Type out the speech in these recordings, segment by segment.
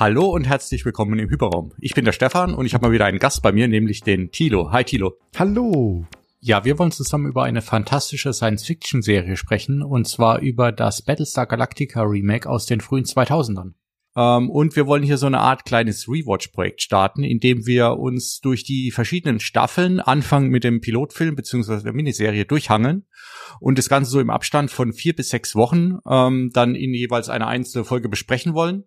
Hallo und herzlich willkommen im Hyperraum. Ich bin der Stefan und ich habe mal wieder einen Gast bei mir, nämlich den Tilo. Hi Tilo. Hallo. Ja, wir wollen zusammen über eine fantastische Science-Fiction-Serie sprechen und zwar über das Battlestar Galactica Remake aus den frühen 2000ern. Ähm, und wir wollen hier so eine Art kleines Rewatch-Projekt starten, in dem wir uns durch die verschiedenen Staffeln anfangen mit dem Pilotfilm beziehungsweise der Miniserie durchhangeln und das Ganze so im Abstand von vier bis sechs Wochen ähm, dann in jeweils eine einzelne Folge besprechen wollen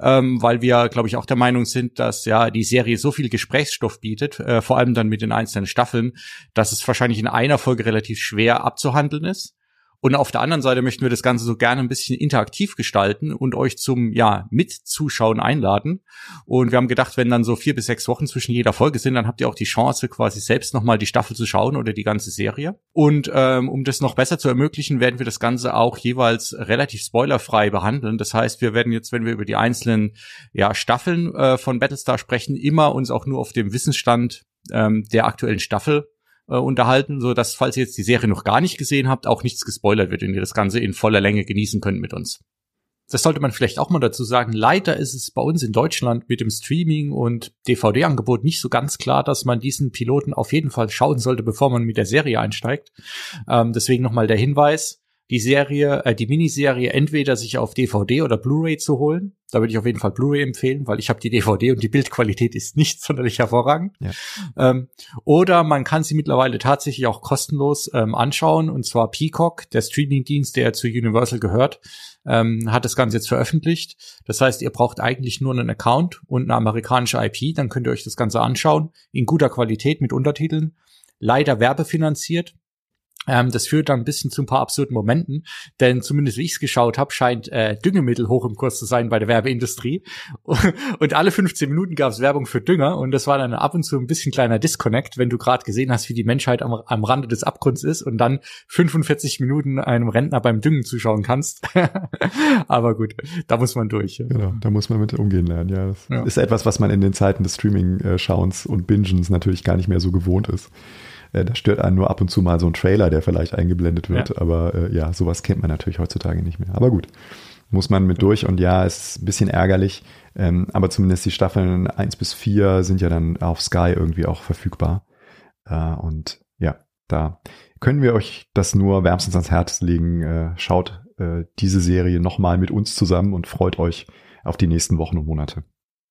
ähm, weil wir, glaube ich, auch der Meinung sind, dass ja die Serie so viel Gesprächsstoff bietet, äh, vor allem dann mit den einzelnen Staffeln, dass es wahrscheinlich in einer Folge relativ schwer abzuhandeln ist. Und auf der anderen Seite möchten wir das Ganze so gerne ein bisschen interaktiv gestalten und euch zum, ja, Mitzuschauen einladen. Und wir haben gedacht, wenn dann so vier bis sechs Wochen zwischen jeder Folge sind, dann habt ihr auch die Chance, quasi selbst nochmal die Staffel zu schauen oder die ganze Serie. Und ähm, um das noch besser zu ermöglichen, werden wir das Ganze auch jeweils relativ spoilerfrei behandeln. Das heißt, wir werden jetzt, wenn wir über die einzelnen ja, Staffeln äh, von Battlestar sprechen, immer uns auch nur auf dem Wissensstand ähm, der aktuellen Staffel äh, unterhalten, so dass falls ihr jetzt die Serie noch gar nicht gesehen habt, auch nichts gespoilert wird und ihr das Ganze in voller Länge genießen könnt mit uns. Das sollte man vielleicht auch mal dazu sagen. Leider ist es bei uns in Deutschland mit dem Streaming und DVD-Angebot nicht so ganz klar, dass man diesen Piloten auf jeden Fall schauen sollte, bevor man mit der Serie einsteigt. Ähm, deswegen nochmal der Hinweis die Serie, äh, die Miniserie entweder sich auf DVD oder Blu-ray zu holen. Da würde ich auf jeden Fall Blu-ray empfehlen, weil ich habe die DVD und die Bildqualität ist nicht sonderlich hervorragend. Ja. Ähm, oder man kann sie mittlerweile tatsächlich auch kostenlos ähm, anschauen und zwar Peacock, der Streamingdienst, der zu Universal gehört, ähm, hat das Ganze jetzt veröffentlicht. Das heißt, ihr braucht eigentlich nur einen Account und eine amerikanische IP, dann könnt ihr euch das Ganze anschauen in guter Qualität mit Untertiteln. Leider werbefinanziert, ähm, das führt dann ein bisschen zu ein paar absurden Momenten, denn zumindest wie ich es geschaut habe, scheint äh, Düngemittel hoch im Kurs zu sein bei der Werbeindustrie. Und alle 15 Minuten gab es Werbung für Dünger und das war dann ab und zu ein bisschen kleiner Disconnect, wenn du gerade gesehen hast, wie die Menschheit am, am Rande des Abgrunds ist und dann 45 Minuten einem Rentner beim Düngen zuschauen kannst. Aber gut, da muss man durch. Genau, da muss man mit umgehen lernen. Ja, das ja. ist etwas, was man in den Zeiten des Streaming-Schauens und Bingens natürlich gar nicht mehr so gewohnt ist. Äh, da stört einen nur ab und zu mal so ein Trailer, der vielleicht eingeblendet wird. Ja. Aber äh, ja, sowas kennt man natürlich heutzutage nicht mehr. Aber gut, muss man mit durch. Und ja, ist ein bisschen ärgerlich. Ähm, aber zumindest die Staffeln eins bis vier sind ja dann auf Sky irgendwie auch verfügbar. Äh, und ja, da können wir euch das nur wärmstens ans Herz legen. Äh, schaut äh, diese Serie nochmal mit uns zusammen und freut euch auf die nächsten Wochen und Monate.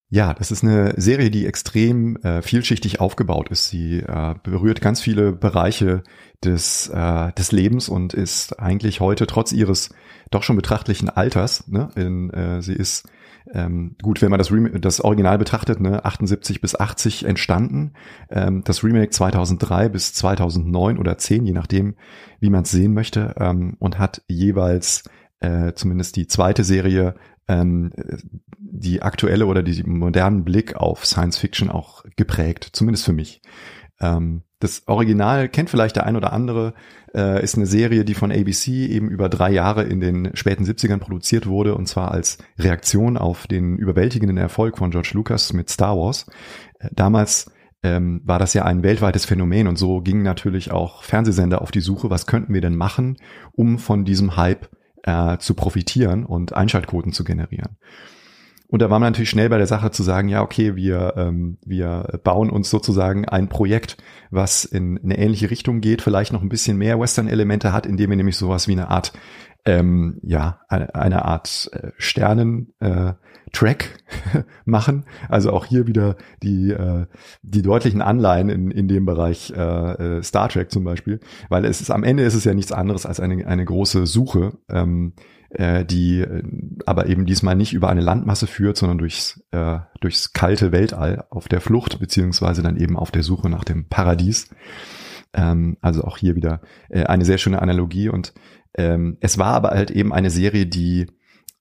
Ja, das ist eine Serie, die extrem äh, vielschichtig aufgebaut ist. Sie äh, berührt ganz viele Bereiche des, äh, des Lebens und ist eigentlich heute trotz ihres doch schon betrachtlichen Alters, ne, in, äh, sie ist ähm, gut, wenn man das, Remake, das Original betrachtet, ne, 78 bis 80 entstanden, ähm, das Remake 2003 bis 2009 oder 10, je nachdem, wie man es sehen möchte, ähm, und hat jeweils äh, zumindest die zweite Serie ähm, die aktuelle oder die modernen Blick auf Science Fiction auch geprägt, zumindest für mich. Ähm, das Original kennt vielleicht der ein oder andere, äh, ist eine Serie, die von ABC eben über drei Jahre in den späten 70ern produziert wurde und zwar als Reaktion auf den überwältigenden Erfolg von George Lucas mit Star Wars. Äh, damals ähm, war das ja ein weltweites Phänomen und so gingen natürlich auch Fernsehsender auf die Suche, was könnten wir denn machen, um von diesem Hype äh, zu profitieren und Einschaltquoten zu generieren. Und da war man natürlich schnell bei der Sache zu sagen, ja, okay, wir, ähm, wir bauen uns sozusagen ein Projekt, was in eine ähnliche Richtung geht, vielleicht noch ein bisschen mehr Western-Elemente hat, indem wir nämlich sowas wie eine Art, ähm, ja, eine, Art äh, Sternen-Track äh, machen. Also auch hier wieder die, äh, die deutlichen Anleihen in, in dem Bereich äh, äh, Star Trek zum Beispiel, weil es ist am Ende ist es ja nichts anderes als eine, eine große Suche. Ähm, äh, die äh, aber eben diesmal nicht über eine Landmasse führt, sondern durchs, äh, durchs kalte Weltall auf der Flucht, beziehungsweise dann eben auf der Suche nach dem Paradies. Ähm, also auch hier wieder äh, eine sehr schöne Analogie und ähm, es war aber halt eben eine Serie, die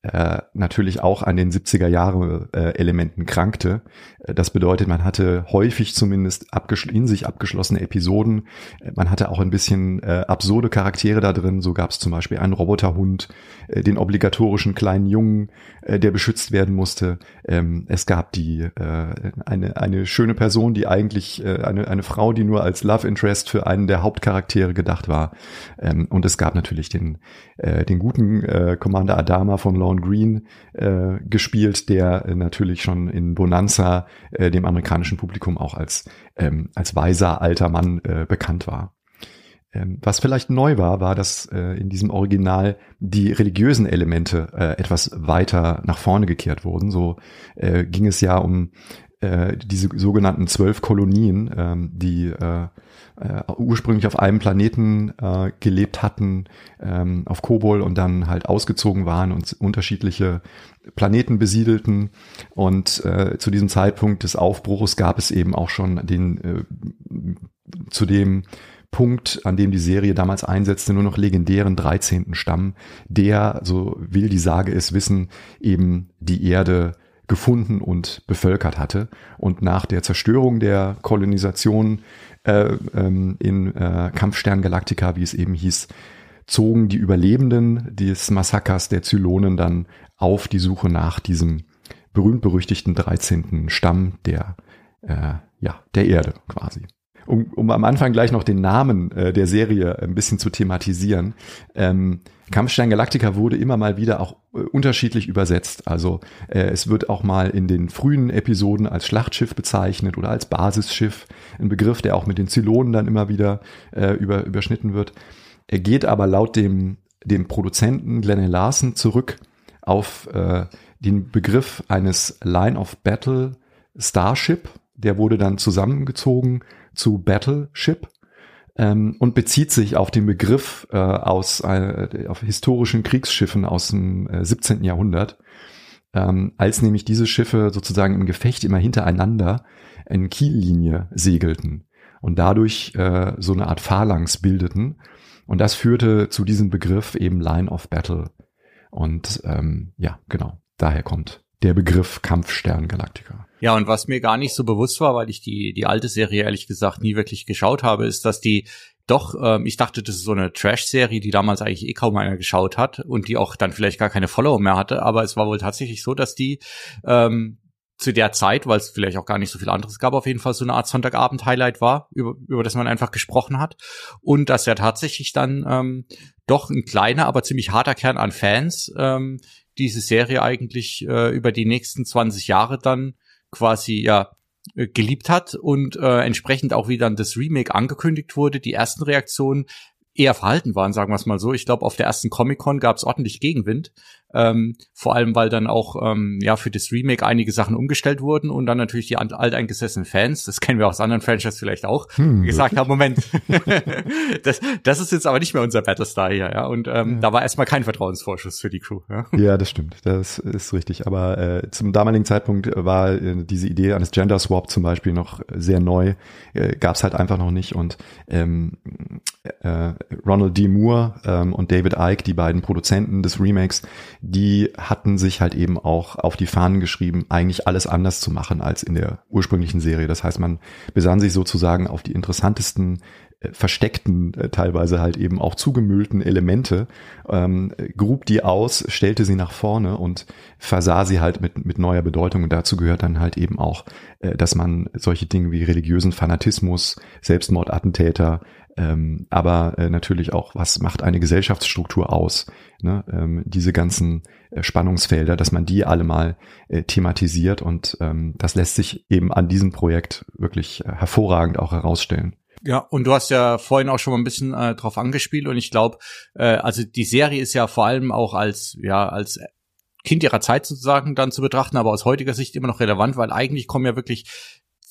äh, natürlich auch an den 70er Jahre äh, Elementen krankte. Das bedeutet, man hatte häufig zumindest in sich abgeschlossene Episoden. Man hatte auch ein bisschen äh, absurde Charaktere da drin. So gab es zum Beispiel einen Roboterhund, äh, den obligatorischen kleinen Jungen, äh, der beschützt werden musste. Ähm, es gab die äh, eine eine schöne Person, die eigentlich äh, eine eine Frau, die nur als Love Interest für einen der Hauptcharaktere gedacht war. Ähm, und es gab natürlich den äh, den guten äh, Commander Adama von Sean Green äh, gespielt, der äh, natürlich schon in Bonanza äh, dem amerikanischen Publikum auch als, ähm, als weiser alter Mann äh, bekannt war. Ähm, was vielleicht neu war, war, dass äh, in diesem Original die religiösen Elemente äh, etwas weiter nach vorne gekehrt wurden. So äh, ging es ja um äh, diese sogenannten zwölf Kolonien, ähm, die äh, äh, ursprünglich auf einem Planeten äh, gelebt hatten, ähm, auf Kobol und dann halt ausgezogen waren und unterschiedliche Planeten besiedelten. Und äh, zu diesem Zeitpunkt des Aufbruchs gab es eben auch schon den äh, zu dem Punkt, an dem die Serie damals einsetzte, nur noch legendären 13. Stamm, der, so will die Sage es wissen, eben die Erde gefunden und bevölkert hatte. Und nach der Zerstörung der Kolonisation äh, ähm, in äh, Kampfstern Galactica, wie es eben hieß, zogen die Überlebenden des Massakers der Zylonen dann auf die Suche nach diesem berühmt-berüchtigten 13. Stamm der, äh, ja, der Erde quasi um, um am Anfang gleich noch den Namen äh, der Serie ein bisschen zu thematisieren. Ähm, Kampfstein Galactica wurde immer mal wieder auch äh, unterschiedlich übersetzt. Also äh, es wird auch mal in den frühen Episoden als Schlachtschiff bezeichnet oder als Basisschiff. Ein Begriff, der auch mit den Zylonen dann immer wieder äh, über, überschnitten wird. Er geht aber laut dem, dem Produzenten Glenn Larson zurück auf äh, den Begriff eines Line of Battle Starship. Der wurde dann zusammengezogen zu Battleship ähm, und bezieht sich auf den Begriff äh, aus äh, auf historischen Kriegsschiffen aus dem äh, 17. Jahrhundert, ähm, als nämlich diese Schiffe sozusagen im Gefecht immer hintereinander in Kiellinie segelten und dadurch äh, so eine Art Phalanx bildeten. Und das führte zu diesem Begriff eben Line of Battle. Und ähm, ja, genau, daher kommt der Begriff Kampfstern Galactica. Ja, und was mir gar nicht so bewusst war, weil ich die, die alte Serie ehrlich gesagt nie wirklich geschaut habe, ist, dass die doch, ähm, ich dachte, das ist so eine Trash-Serie, die damals eigentlich eh kaum einer geschaut hat und die auch dann vielleicht gar keine Follower mehr hatte, aber es war wohl tatsächlich so, dass die ähm, zu der Zeit, weil es vielleicht auch gar nicht so viel anderes gab, auf jeden Fall so eine Art Sonntagabend-Highlight war, über, über das man einfach gesprochen hat. Und dass ja tatsächlich dann ähm, doch ein kleiner, aber ziemlich harter Kern an Fans ähm, diese Serie eigentlich äh, über die nächsten 20 Jahre dann quasi ja äh, geliebt hat und äh, entsprechend auch wie dann das Remake angekündigt wurde, die ersten Reaktionen eher verhalten waren, sagen wir es mal so. Ich glaube, auf der ersten Comic-Con gab es ordentlich Gegenwind. Ähm, vor allem, weil dann auch ähm, ja für das Remake einige Sachen umgestellt wurden und dann natürlich die alteingesessenen Fans, das kennen wir aus anderen Franchises vielleicht auch, hm, gesagt haben, Moment, das, das ist jetzt aber nicht mehr unser Battlestar hier, ja. Und ähm, ja. da war erstmal kein Vertrauensvorschuss für die Crew. Ja, ja das stimmt, das ist richtig. Aber äh, zum damaligen Zeitpunkt war äh, diese Idee eines Gender Swap zum Beispiel noch sehr neu, äh, gab es halt einfach noch nicht. Und ähm, äh, Ronald D. Moore ähm, und David Icke, die beiden Produzenten des Remakes, die hatten sich halt eben auch auf die Fahnen geschrieben, eigentlich alles anders zu machen als in der ursprünglichen Serie. Das heißt, man besann sich sozusagen auf die interessantesten äh, versteckten, äh, teilweise halt eben auch zugemüllten Elemente, ähm, grub die aus, stellte sie nach vorne und versah sie halt mit, mit neuer Bedeutung. Und dazu gehört dann halt eben auch, äh, dass man solche Dinge wie religiösen Fanatismus, Selbstmordattentäter, ähm, aber äh, natürlich auch, was macht eine Gesellschaftsstruktur aus? Ne? Ähm, diese ganzen äh, Spannungsfelder, dass man die alle mal äh, thematisiert und ähm, das lässt sich eben an diesem Projekt wirklich äh, hervorragend auch herausstellen. Ja, und du hast ja vorhin auch schon mal ein bisschen äh, drauf angespielt und ich glaube, äh, also die Serie ist ja vor allem auch als ja als Kind ihrer Zeit sozusagen dann zu betrachten, aber aus heutiger Sicht immer noch relevant, weil eigentlich kommen ja wirklich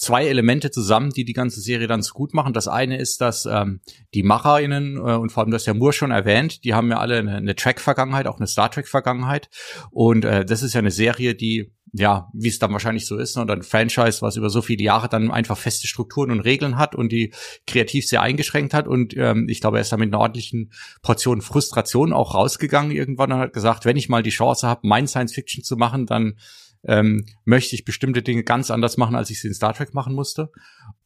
zwei Elemente zusammen, die die ganze Serie dann so gut machen. Das eine ist, dass ähm, die MacherInnen äh, und vor allem das ja Moore schon erwähnt, die haben ja alle eine, eine Track-Vergangenheit, auch eine Star Trek-Vergangenheit. Und äh, das ist ja eine Serie, die ja, wie es dann wahrscheinlich so ist, ne, oder ein Franchise, was über so viele Jahre dann einfach feste Strukturen und Regeln hat und die kreativ sehr eingeschränkt hat. Und ähm, ich glaube, er ist da mit einer ordentlichen Portion Frustration auch rausgegangen irgendwann und hat gesagt, wenn ich mal die Chance habe, mein Science Fiction zu machen, dann ähm, möchte ich bestimmte Dinge ganz anders machen, als ich sie in Star Trek machen musste.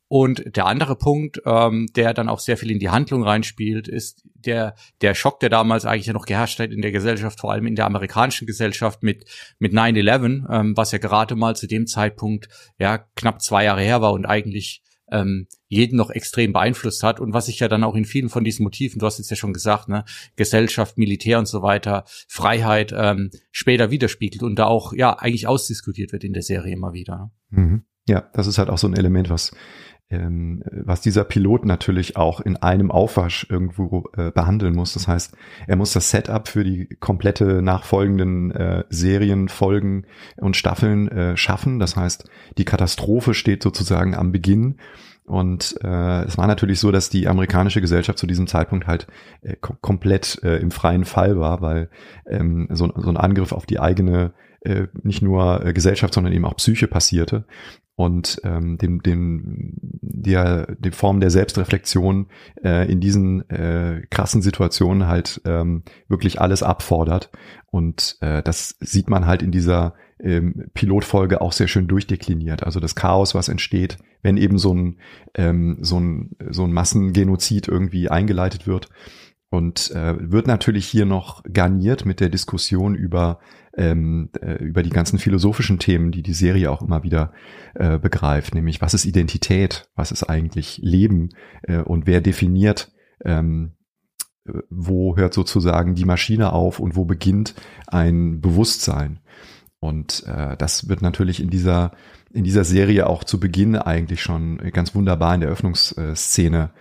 Und der andere Punkt, ähm, der dann auch sehr viel in die Handlung reinspielt, ist der, der Schock, der damals eigentlich noch geherrscht hat in der Gesellschaft, vor allem in der amerikanischen Gesellschaft mit, mit 9-11, ähm, was ja gerade mal zu dem Zeitpunkt ja knapp zwei Jahre her war und eigentlich ähm, jeden noch extrem beeinflusst hat und was sich ja dann auch in vielen von diesen Motiven, du hast jetzt ja schon gesagt, ne, Gesellschaft, Militär und so weiter, Freiheit ähm, später widerspiegelt und da auch ja eigentlich ausdiskutiert wird in der Serie immer wieder. Ne? Mhm. Ja, das ist halt auch so ein Element, was ähm, was dieser Pilot natürlich auch in einem Aufwasch irgendwo äh, behandeln muss. Das heißt, er muss das Setup für die komplette nachfolgenden äh, Serien, Folgen und Staffeln äh, schaffen. Das heißt, die Katastrophe steht sozusagen am Beginn. Und äh, es war natürlich so, dass die amerikanische Gesellschaft zu diesem Zeitpunkt halt äh, kom komplett äh, im freien Fall war, weil ähm, so, so ein Angriff auf die eigene äh, nicht nur äh, Gesellschaft, sondern eben auch Psyche passierte und ähm, dem, dem, der, die Form der Selbstreflexion äh, in diesen äh, krassen Situationen halt ähm, wirklich alles abfordert. Und äh, das sieht man halt in dieser ähm, Pilotfolge auch sehr schön durchdekliniert. Also das Chaos, was entsteht, wenn eben so ein, ähm, so ein, so ein Massengenozid irgendwie eingeleitet wird. Und äh, wird natürlich hier noch garniert mit der Diskussion über ähm, äh, über die ganzen philosophischen Themen, die die Serie auch immer wieder äh, begreift, nämlich was ist Identität, was ist eigentlich Leben äh, und wer definiert, ähm, wo hört sozusagen die Maschine auf und wo beginnt ein Bewusstsein. Und äh, das wird natürlich in dieser in dieser Serie auch zu Beginn eigentlich schon ganz wunderbar in der Öffnungsszene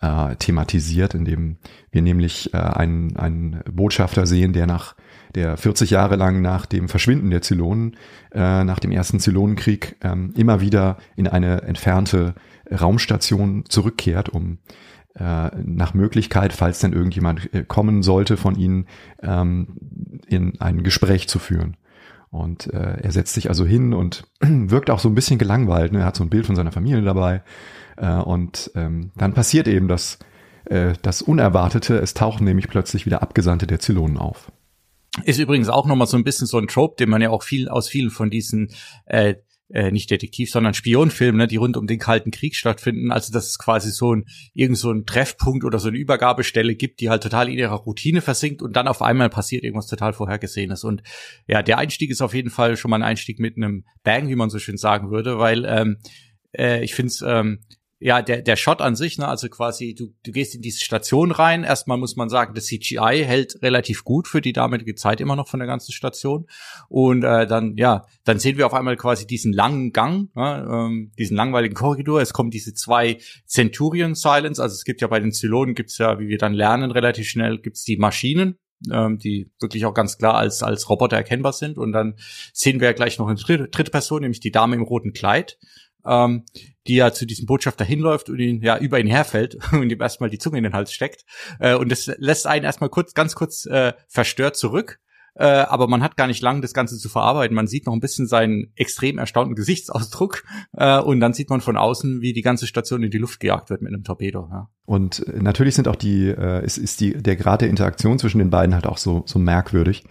äh, thematisiert, indem wir nämlich äh, einen, einen Botschafter sehen, der nach der 40 Jahre lang nach dem Verschwinden der Zylonen, äh, nach dem ersten Zylonenkrieg, ähm, immer wieder in eine entfernte Raumstation zurückkehrt, um äh, nach Möglichkeit, falls denn irgendjemand äh, kommen sollte von ihnen, ähm, in ein Gespräch zu führen. Und äh, er setzt sich also hin und wirkt auch so ein bisschen gelangweilt. Ne? Er hat so ein Bild von seiner Familie dabei. Äh, und ähm, dann passiert eben das, äh, das Unerwartete. Es tauchen nämlich plötzlich wieder Abgesandte der Zylonen auf. Ist übrigens auch nochmal so ein bisschen so ein Trope, den man ja auch viel aus vielen von diesen äh, äh, nicht Detektiv, sondern Spionfilmen, ne, die rund um den Kalten Krieg stattfinden. Also dass es quasi so ein irgend so ein Treffpunkt oder so eine Übergabestelle gibt, die halt total in ihrer Routine versinkt und dann auf einmal passiert irgendwas total vorhergesehenes. Und ja, der Einstieg ist auf jeden Fall schon mal ein Einstieg mit einem Bang, wie man so schön sagen würde, weil ähm, äh, ich finde es ähm, ja, der, der Shot an sich, ne, also quasi, du, du gehst in diese Station rein. Erstmal muss man sagen, das CGI hält relativ gut für die damalige Zeit immer noch von der ganzen Station. Und äh, dann, ja, dann sehen wir auf einmal quasi diesen langen Gang, ne, ähm, diesen langweiligen Korridor. Es kommen diese zwei Centurion Silence. Also es gibt ja bei den Zylonen, gibt's ja, wie wir dann lernen, relativ schnell, gibt's die Maschinen, ähm, die wirklich auch ganz klar als, als Roboter erkennbar sind. Und dann sehen wir ja gleich noch eine dritte, dritte Person, nämlich die Dame im roten Kleid ähm, die ja zu diesem Botschafter hinläuft und ihn ja über ihn herfällt und ihm erstmal die Zunge in den Hals steckt. Äh, und das lässt einen erstmal kurz, ganz kurz äh, verstört zurück. Äh, aber man hat gar nicht lang, das Ganze zu verarbeiten. Man sieht noch ein bisschen seinen extrem erstaunten Gesichtsausdruck äh, und dann sieht man von außen, wie die ganze Station in die Luft gejagt wird mit einem Torpedo. Ja. Und äh, natürlich sind auch die, äh, ist, ist die, der Grad der Interaktion zwischen den beiden halt auch so, so merkwürdig,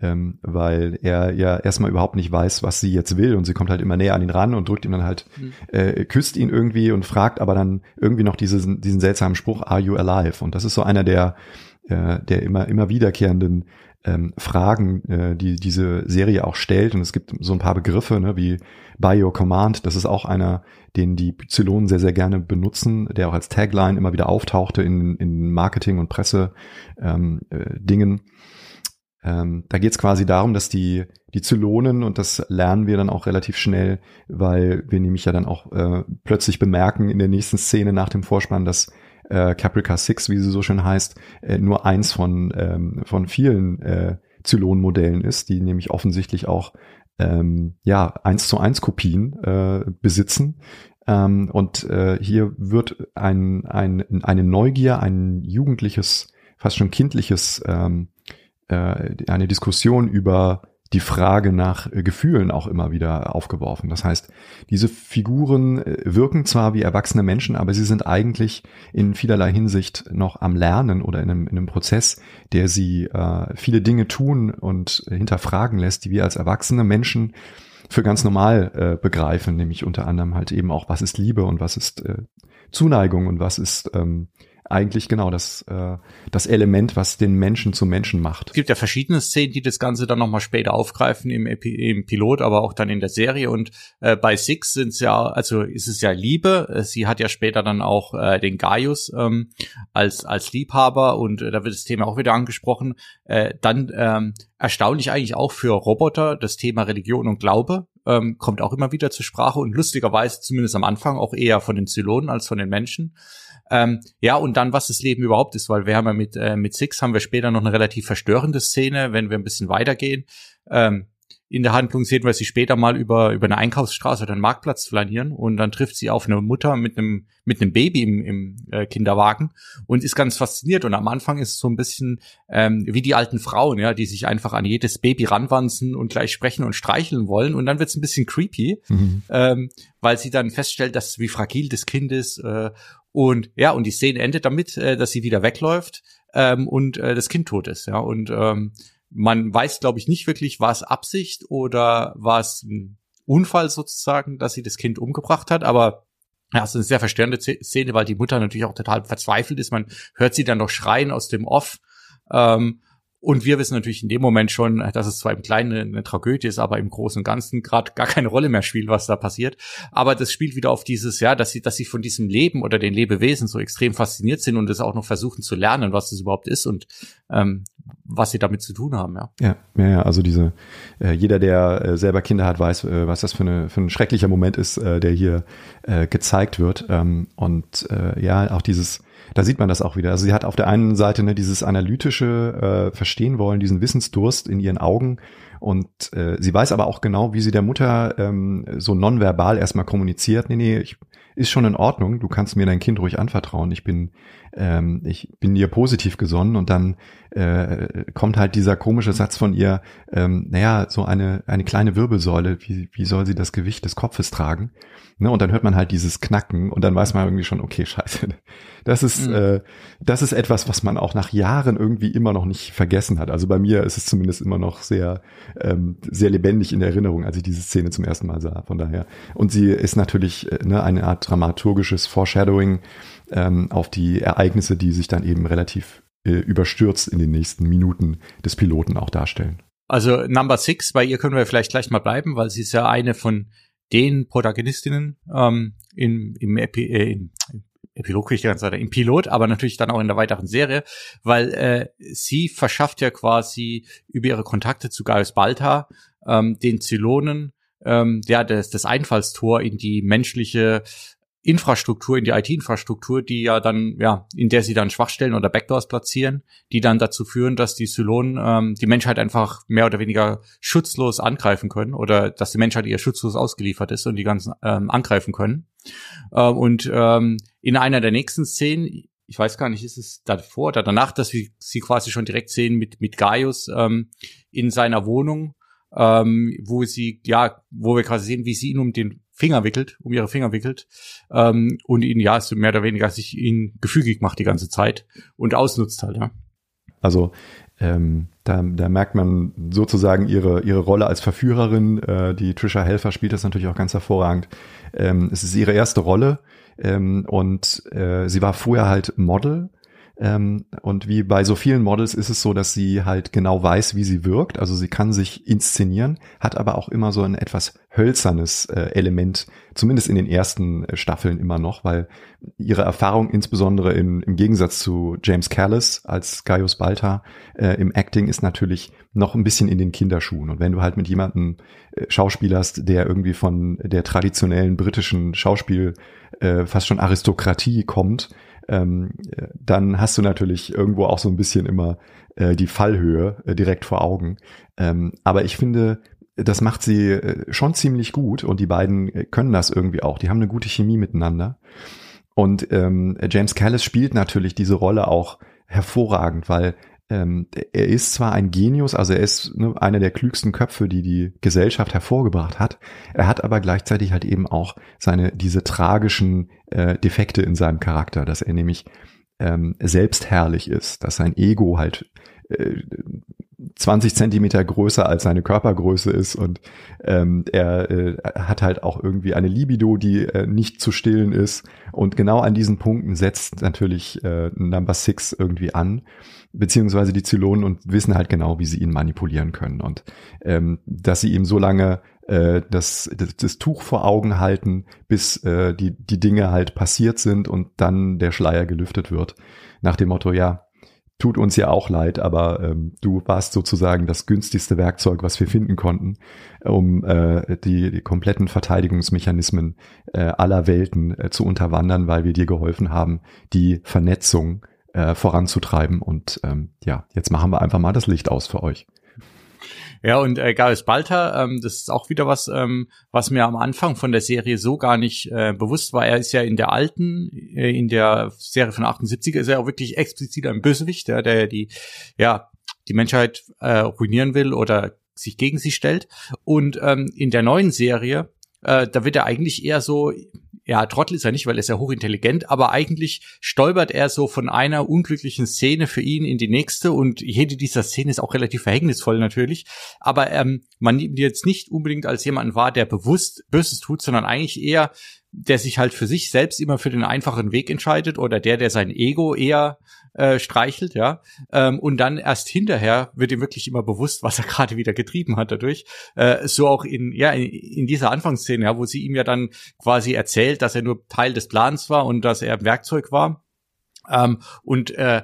ähm, weil er ja erstmal überhaupt nicht weiß, was sie jetzt will und sie kommt halt immer näher an ihn ran und drückt ihm dann halt, mhm. äh, küsst ihn irgendwie und fragt aber dann irgendwie noch diesen, diesen seltsamen Spruch, are you alive? Und das ist so einer der, äh, der immer, immer wiederkehrenden ähm, Fragen, äh, die diese Serie auch stellt. Und es gibt so ein paar Begriffe, ne, wie Your Command. Das ist auch einer, den die Zylonen sehr, sehr gerne benutzen, der auch als Tagline immer wieder auftauchte in, in Marketing- und Presse-Dingen. Ähm, äh, Dingen. ähm, da geht es quasi darum, dass die, die Zylonen, und das lernen wir dann auch relativ schnell, weil wir nämlich ja dann auch äh, plötzlich bemerken in der nächsten Szene nach dem Vorspann, dass äh, Caprica 6, wie sie so schön heißt, äh, nur eins von, ähm, von vielen äh, Zylon-Modellen ist, die nämlich offensichtlich auch ähm, ja eins zu eins Kopien äh, besitzen. Ähm, und äh, hier wird ein, ein, eine Neugier, ein jugendliches, fast schon kindliches, ähm, äh, eine Diskussion über die Frage nach äh, Gefühlen auch immer wieder aufgeworfen. Das heißt, diese Figuren äh, wirken zwar wie erwachsene Menschen, aber sie sind eigentlich in vielerlei Hinsicht noch am Lernen oder in einem, in einem Prozess, der sie äh, viele Dinge tun und hinterfragen lässt, die wir als erwachsene Menschen für ganz normal äh, begreifen, nämlich unter anderem halt eben auch, was ist Liebe und was ist äh, Zuneigung und was ist ähm, eigentlich genau das, äh, das Element, was den Menschen zum Menschen macht. Es gibt ja verschiedene Szenen, die das Ganze dann nochmal später aufgreifen im, Epi im Pilot, aber auch dann in der Serie. Und äh, bei Six sind ja, also ist es ja Liebe. Sie hat ja später dann auch äh, den Gaius ähm, als, als Liebhaber und äh, da wird das Thema auch wieder angesprochen. Äh, dann ähm, erstaunlich eigentlich auch für Roboter das Thema Religion und Glaube ähm, kommt auch immer wieder zur Sprache und lustigerweise zumindest am Anfang auch eher von den Zylonen als von den Menschen. Ähm, ja, und dann, was das Leben überhaupt ist, weil wir haben ja mit, äh, mit Six haben wir später noch eine relativ verstörende Szene, wenn wir ein bisschen weitergehen. Ähm, in der Handlung sehen wir sie später mal über, über eine Einkaufsstraße oder einen Marktplatz flanieren und dann trifft sie auf eine Mutter mit einem, mit einem Baby im, im äh, Kinderwagen und ist ganz fasziniert. Und am Anfang ist es so ein bisschen ähm, wie die alten Frauen, ja, die sich einfach an jedes Baby ranwanzen und gleich sprechen und streicheln wollen. Und dann wird es ein bisschen creepy, mhm. ähm, weil sie dann feststellt, dass wie fragil das Kind ist. Äh, und ja, und die Szene endet damit, äh, dass sie wieder wegläuft ähm, und äh, das Kind tot ist. Ja, und ähm, man weiß, glaube ich, nicht wirklich, war es Absicht oder war es ein Unfall sozusagen, dass sie das Kind umgebracht hat, aber ja, es ist eine sehr verstörende Szene, weil die Mutter natürlich auch total verzweifelt ist. Man hört sie dann noch schreien aus dem Off. Ähm, und wir wissen natürlich in dem Moment schon, dass es zwar im Kleinen eine Tragödie ist, aber im Großen und Ganzen gerade gar keine Rolle mehr spielt, was da passiert. Aber das spielt wieder auf dieses, ja, dass sie, dass sie von diesem Leben oder den Lebewesen so extrem fasziniert sind und es auch noch versuchen zu lernen, was das überhaupt ist und ähm, was sie damit zu tun haben, ja. Ja, ja, also diese, äh, jeder, der äh, selber Kinder hat, weiß, äh, was das für, eine, für ein schrecklicher Moment ist, äh, der hier äh, gezeigt wird. Ähm, und äh, ja, auch dieses da sieht man das auch wieder. Also sie hat auf der einen Seite ne, dieses analytische äh, Verstehen wollen, diesen Wissensdurst in ihren Augen und äh, sie weiß aber auch genau, wie sie der Mutter ähm, so nonverbal erstmal kommuniziert. Nee, nee, ich, ist schon in Ordnung. Du kannst mir dein Kind ruhig anvertrauen. Ich bin, ähm, ich bin dir positiv gesonnen und dann äh, kommt halt dieser komische Satz von ihr, ähm, naja, so eine, eine kleine Wirbelsäule, wie, wie soll sie das Gewicht des Kopfes tragen? Ne, und dann hört man halt dieses Knacken und dann weiß man irgendwie schon, okay, scheiße. Das ist, mhm. äh, das ist etwas, was man auch nach Jahren irgendwie immer noch nicht vergessen hat. Also bei mir ist es zumindest immer noch sehr, ähm, sehr lebendig in Erinnerung, als ich diese Szene zum ersten Mal sah. Von daher. Und sie ist natürlich äh, ne, eine Art dramaturgisches Foreshadowing ähm, auf die Ereignisse, die sich dann eben relativ äh, überstürzt in den nächsten Minuten des Piloten auch darstellen. Also Number Six, bei ihr können wir vielleicht gleich mal bleiben, weil sie ist ja eine von den Protagonistinnen ähm, in, im, Epi, äh, im Epilog ich ganz im Pilot, aber natürlich dann auch in der weiteren Serie, weil äh, sie verschafft ja quasi über ihre Kontakte zu Gaius Balta ähm, den Zylonen ähm, ja das, das Einfallstor in die menschliche Infrastruktur, in die IT-Infrastruktur, die ja dann, ja, in der sie dann Schwachstellen oder Backdoors platzieren, die dann dazu führen, dass die Zylonen ähm, die Menschheit einfach mehr oder weniger schutzlos angreifen können oder dass die Menschheit ihr schutzlos ausgeliefert ist und die ganzen ähm, angreifen können. Ähm, und ähm, in einer der nächsten Szenen, ich weiß gar nicht, ist es davor oder danach, dass wir sie quasi schon direkt sehen mit, mit Gaius ähm, in seiner Wohnung, ähm, wo sie, ja, wo wir quasi sehen, wie sie ihn um den Finger wickelt, um ihre Finger wickelt ähm, und ihn ja mehr oder weniger sich ihn gefügig macht die ganze Zeit und ausnutzt halt, ja. Also ähm, da, da merkt man sozusagen ihre, ihre Rolle als Verführerin. Äh, die Trisha Helfer spielt das natürlich auch ganz hervorragend. Ähm, es ist ihre erste Rolle ähm, und äh, sie war vorher halt Model ähm, und wie bei so vielen Models ist es so, dass sie halt genau weiß, wie sie wirkt. Also sie kann sich inszenieren, hat aber auch immer so ein etwas hölzernes äh, Element, zumindest in den ersten äh, Staffeln immer noch, weil ihre Erfahrung insbesondere im, im Gegensatz zu James Callis als Gaius Balta äh, im Acting ist natürlich noch ein bisschen in den Kinderschuhen. Und wenn du halt mit jemandem äh, schauspielerst, der irgendwie von der traditionellen britischen Schauspiel äh, fast schon Aristokratie kommt, ähm, dann hast du natürlich irgendwo auch so ein bisschen immer äh, die Fallhöhe äh, direkt vor Augen. Ähm, aber ich finde, das macht sie äh, schon ziemlich gut und die beiden äh, können das irgendwie auch. Die haben eine gute Chemie miteinander. Und ähm, James Callis spielt natürlich diese Rolle auch hervorragend, weil ähm, er ist zwar ein Genius, also er ist ne, einer der klügsten Köpfe, die die Gesellschaft hervorgebracht hat. Er hat aber gleichzeitig halt eben auch seine diese tragischen äh, Defekte in seinem Charakter, dass er nämlich ähm, selbstherrlich ist, dass sein Ego halt äh, 20 Zentimeter größer als seine Körpergröße ist und ähm, er äh, hat halt auch irgendwie eine Libido, die äh, nicht zu stillen ist und genau an diesen Punkten setzt natürlich äh, Number Six irgendwie an beziehungsweise die Zylonen und wissen halt genau, wie sie ihn manipulieren können und ähm, dass sie ihm so lange äh, das, das, das Tuch vor Augen halten, bis äh, die, die Dinge halt passiert sind und dann der Schleier gelüftet wird. Nach dem Motto, ja, tut uns ja auch leid, aber ähm, du warst sozusagen das günstigste Werkzeug, was wir finden konnten, um äh, die, die kompletten Verteidigungsmechanismen äh, aller Welten äh, zu unterwandern, weil wir dir geholfen haben, die Vernetzung äh, voranzutreiben. Und ähm, ja, jetzt machen wir einfach mal das Licht aus für euch. Ja, und äh, Gaius Balter, ähm, das ist auch wieder was, ähm, was mir am Anfang von der Serie so gar nicht äh, bewusst war. Er ist ja in der alten, äh, in der Serie von 78 ist er auch wirklich explizit ein Bösewicht, der, der die, ja, die Menschheit äh, ruinieren will oder sich gegen sie stellt. Und ähm, in der neuen Serie, äh, da wird er eigentlich eher so, ja, Trottel ist er nicht, weil er ist ja hochintelligent, aber eigentlich stolpert er so von einer unglücklichen Szene für ihn in die nächste und jede dieser Szenen ist auch relativ verhängnisvoll natürlich, aber ähm, man nimmt jetzt nicht unbedingt als jemanden wahr, der bewusst Böses tut, sondern eigentlich eher der sich halt für sich selbst immer für den einfachen Weg entscheidet oder der, der sein Ego eher äh, streichelt, ja. Ähm, und dann erst hinterher wird ihm wirklich immer bewusst, was er gerade wieder getrieben hat dadurch. Äh, so auch in, ja, in, in dieser Anfangsszene, ja, wo sie ihm ja dann quasi erzählt, dass er nur Teil des Plans war und dass er Werkzeug war. Ähm, und äh,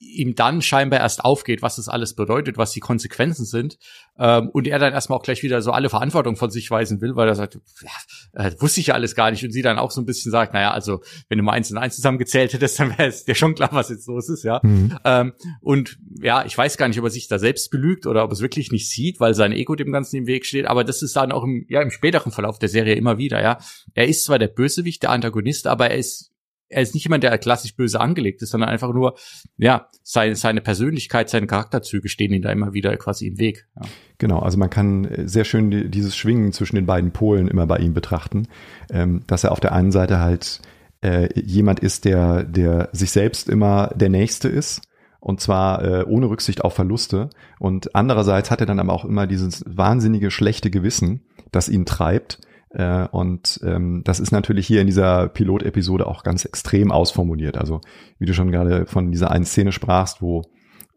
ihm dann scheinbar erst aufgeht, was das alles bedeutet, was die Konsequenzen sind. Ähm, und er dann erstmal auch gleich wieder so alle Verantwortung von sich weisen will, weil er sagt, ja, äh, wusste ich ja alles gar nicht. Und sie dann auch so ein bisschen sagt, naja, also wenn du mal eins und eins zusammengezählt hättest, dann wäre es dir schon klar, was jetzt los ist, ja. Mhm. Ähm, und ja, ich weiß gar nicht, ob er sich da selbst belügt oder ob es wirklich nicht sieht, weil sein Ego dem Ganzen im Weg steht. Aber das ist dann auch im, ja, im späteren Verlauf der Serie immer wieder, ja. Er ist zwar der Bösewicht, der Antagonist, aber er ist er ist nicht jemand, der klassisch böse angelegt ist, sondern einfach nur, ja, seine, seine Persönlichkeit, seine Charakterzüge stehen ihm da immer wieder quasi im Weg. Ja. Genau, also man kann sehr schön die, dieses Schwingen zwischen den beiden Polen immer bei ihm betrachten, ähm, dass er auf der einen Seite halt äh, jemand ist, der, der sich selbst immer der Nächste ist und zwar äh, ohne Rücksicht auf Verluste. Und andererseits hat er dann aber auch immer dieses wahnsinnige schlechte Gewissen, das ihn treibt äh, und ähm, das ist natürlich hier in dieser Pilotepisode auch ganz extrem ausformuliert. Also wie du schon gerade von dieser einen Szene sprachst, wo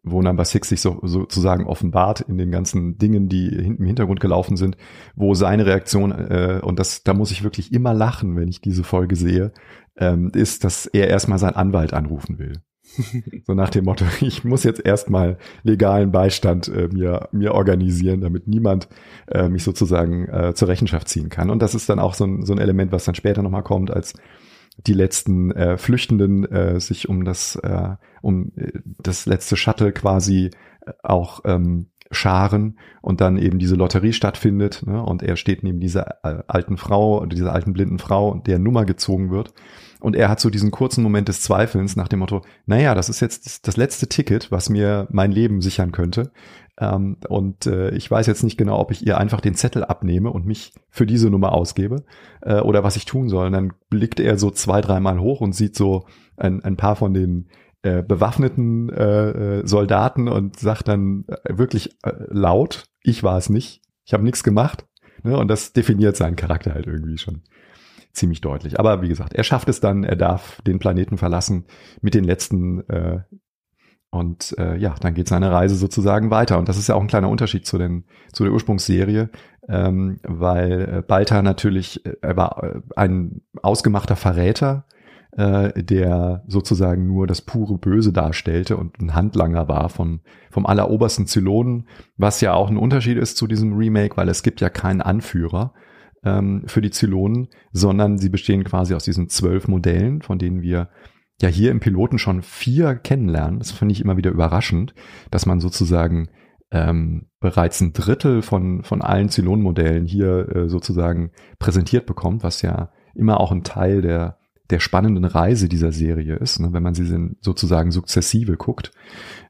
wo Number Six sich so, sozusagen offenbart in den ganzen Dingen, die hinten im Hintergrund gelaufen sind, wo seine Reaktion, äh, und das, da muss ich wirklich immer lachen, wenn ich diese Folge sehe, ähm, ist, dass er erstmal seinen Anwalt anrufen will. so nach dem Motto, ich muss jetzt erstmal legalen Beistand äh, mir, mir organisieren, damit niemand äh, mich sozusagen äh, zur Rechenschaft ziehen kann. Und das ist dann auch so ein, so ein Element, was dann später nochmal kommt, als die letzten äh, Flüchtenden äh, sich um das, äh, um äh, das letzte Shuttle quasi äh, auch ähm, scharen und dann eben diese Lotterie stattfindet ne? und er steht neben dieser äh, alten Frau dieser alten blinden Frau, der Nummer gezogen wird und er hat so diesen kurzen Moment des Zweifelns nach dem Motto, naja, das ist jetzt das letzte Ticket, was mir mein Leben sichern könnte. Ähm, und äh, ich weiß jetzt nicht genau, ob ich ihr einfach den Zettel abnehme und mich für diese Nummer ausgebe äh, oder was ich tun soll. Und dann blickt er so zwei, dreimal hoch und sieht so ein, ein paar von den äh, bewaffneten äh, äh Soldaten und sagt dann äh, wirklich äh, laut, ich war es nicht, ich habe nichts gemacht. Ne? Und das definiert seinen Charakter halt irgendwie schon ziemlich deutlich. Aber wie gesagt, er schafft es dann, er darf den Planeten verlassen mit den letzten äh, und äh, ja, dann geht seine Reise sozusagen weiter. Und das ist ja auch ein kleiner Unterschied zu, den, zu der Ursprungsserie, ähm, weil äh, Balta natürlich, äh, er war äh, ein ausgemachter Verräter, äh, der sozusagen nur das pure Böse darstellte und ein Handlanger war von, vom allerobersten Zylonen, was ja auch ein Unterschied ist zu diesem Remake, weil es gibt ja keinen Anführer ähm, für die Zylonen, sondern sie bestehen quasi aus diesen zwölf Modellen, von denen wir ja hier im Piloten schon vier kennenlernen. Das finde ich immer wieder überraschend, dass man sozusagen ähm, bereits ein Drittel von, von allen Zylon-Modellen hier äh, sozusagen präsentiert bekommt, was ja immer auch ein Teil der, der spannenden Reise dieser Serie ist, ne, wenn man sie sozusagen sukzessive guckt.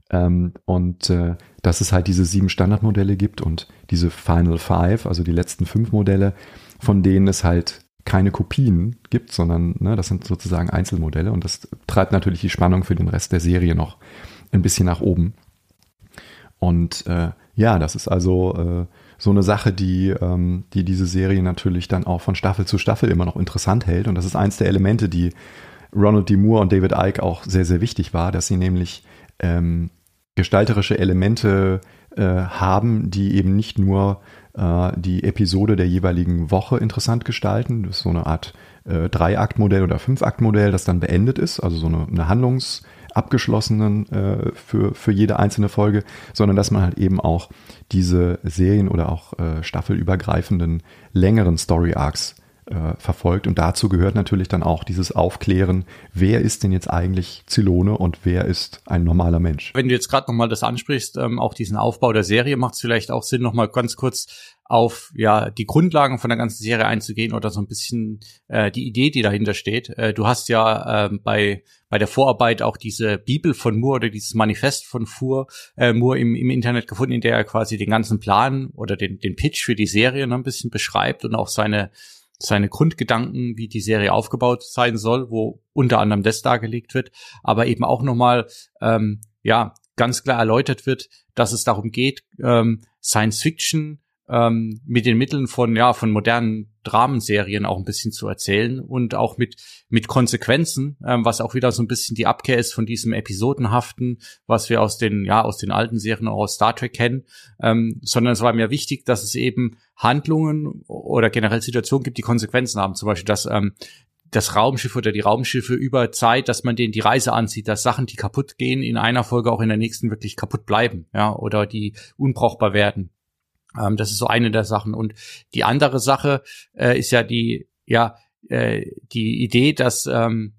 Ähm, und äh, dass es halt diese sieben Standardmodelle gibt und diese Final Five, also die letzten fünf Modelle, von denen es halt keine Kopien gibt, sondern ne, das sind sozusagen Einzelmodelle und das treibt natürlich die Spannung für den Rest der Serie noch ein bisschen nach oben. Und äh, Ja, das ist also äh, so eine Sache, die, ähm, die diese Serie natürlich dann auch von Staffel zu Staffel immer noch interessant hält. Und das ist eins der Elemente, die Ronald D. Moore und David Icke auch sehr, sehr wichtig war, dass sie nämlich ähm, gestalterische Elemente äh, haben, die eben nicht nur äh, die Episode der jeweiligen Woche interessant gestalten. Das ist so eine Art äh, Drei-Akt-Modell oder Fünf-Akt-Modell, das dann beendet ist, also so eine, eine Handlungs- äh, für, für jede einzelne Folge, sondern dass man halt eben auch diese Serien oder auch äh, staffelübergreifenden längeren Story Arcs äh, verfolgt. Und dazu gehört natürlich dann auch dieses Aufklären, wer ist denn jetzt eigentlich Zylone und wer ist ein normaler Mensch. Wenn du jetzt gerade nochmal das ansprichst, ähm, auch diesen Aufbau der Serie, macht es vielleicht auch Sinn, nochmal ganz kurz auf ja die Grundlagen von der ganzen Serie einzugehen oder so ein bisschen äh, die Idee, die dahinter steht. Äh, du hast ja äh, bei bei der Vorarbeit auch diese Bibel von Moore oder dieses Manifest von Fuhr, äh, Moore im, im Internet gefunden, in der er quasi den ganzen Plan oder den den Pitch für die Serie noch ein bisschen beschreibt und auch seine seine Grundgedanken, wie die Serie aufgebaut sein soll, wo unter anderem das dargelegt wird, aber eben auch nochmal, ähm, ja, ganz klar erläutert wird, dass es darum geht, ähm, Science Fiction ähm, mit den Mitteln von ja von modernen Dramenserien auch ein bisschen zu erzählen und auch mit mit Konsequenzen, ähm, was auch wieder so ein bisschen die Abkehr ist von diesem episodenhaften, was wir aus den ja aus den alten Serien auch aus Star Trek kennen, ähm, sondern es war mir wichtig, dass es eben Handlungen oder generell Situationen gibt, die Konsequenzen haben. Zum Beispiel, dass ähm, das Raumschiff oder die Raumschiffe über Zeit, dass man denen die Reise anzieht, dass Sachen, die kaputt gehen, in einer Folge auch in der nächsten wirklich kaputt bleiben, ja, oder die unbrauchbar werden. Ähm, das ist so eine der Sachen. Und die andere Sache äh, ist ja die, ja, äh, die Idee, dass ähm,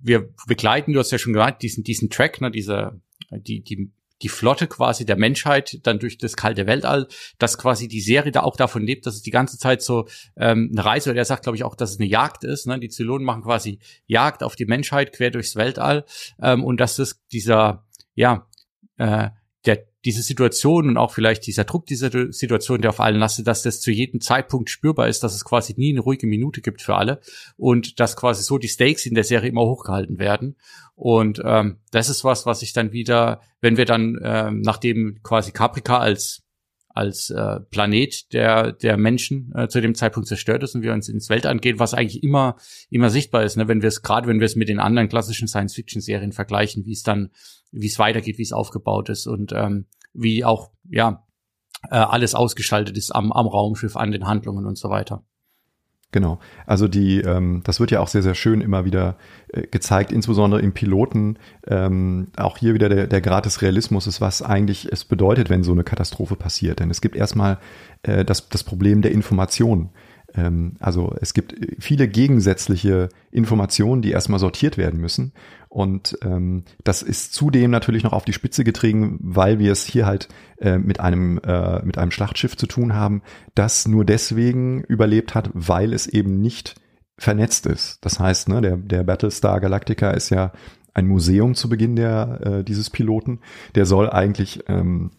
wir begleiten, du hast ja schon gesagt, diesen, diesen Track, ne, diese, die, die, die Flotte quasi der Menschheit dann durch das kalte Weltall, dass quasi die Serie da auch davon lebt, dass es die ganze Zeit so ähm, eine Reise, oder er sagt, glaube ich, auch, dass es eine Jagd ist. Ne? Die Zylonen machen quasi Jagd auf die Menschheit quer durchs Weltall ähm, und dass es dieser, ja, äh, der diese Situation und auch vielleicht dieser Druck dieser Situation, der auf allen lastet, dass das zu jedem Zeitpunkt spürbar ist, dass es quasi nie eine ruhige Minute gibt für alle und dass quasi so die Stakes in der Serie immer hochgehalten werden. Und ähm, das ist was, was ich dann wieder, wenn wir dann, ähm, nachdem quasi Caprica als als äh, Planet der der Menschen äh, zu dem Zeitpunkt zerstört ist und wir uns ins Weltall gehen, was eigentlich immer immer sichtbar ist, ne? wenn wir es gerade wenn wir es mit den anderen klassischen Science-Fiction-Serien vergleichen, wie es dann wie es weitergeht, wie es aufgebaut ist und ähm, wie auch ja äh, alles ausgestaltet ist am, am Raumschiff, an den Handlungen und so weiter. Genau. Also die, ähm, das wird ja auch sehr, sehr schön immer wieder äh, gezeigt, insbesondere im Piloten. Ähm, auch hier wieder der, der Grad des Realismus ist, was eigentlich es bedeutet, wenn so eine Katastrophe passiert. Denn es gibt erstmal äh, das, das Problem der Information. Ähm, also es gibt viele gegensätzliche Informationen, die erstmal sortiert werden müssen. Und ähm, das ist zudem natürlich noch auf die Spitze getrieben, weil wir es hier halt äh, mit einem äh, mit einem Schlachtschiff zu tun haben, das nur deswegen überlebt hat, weil es eben nicht vernetzt ist. Das heißt, ne, der der Battlestar Galactica ist ja ein Museum zu Beginn der äh, dieses Piloten. Der soll eigentlich ähm,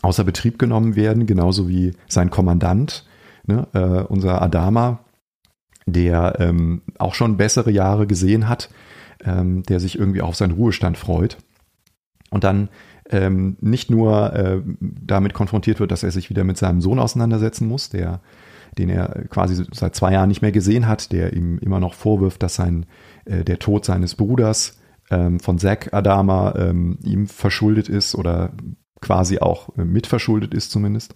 außer Betrieb genommen werden, genauso wie sein Kommandant ne, äh, unser Adama, der ähm, auch schon bessere Jahre gesehen hat, ähm, der sich irgendwie auf seinen Ruhestand freut und dann ähm, nicht nur äh, damit konfrontiert wird, dass er sich wieder mit seinem Sohn auseinandersetzen muss, der den er quasi seit zwei Jahren nicht mehr gesehen hat, der ihm immer noch vorwirft, dass sein äh, der Tod seines Bruders ähm, von Zack Adama ähm, ihm verschuldet ist oder quasi auch äh, mitverschuldet ist zumindest.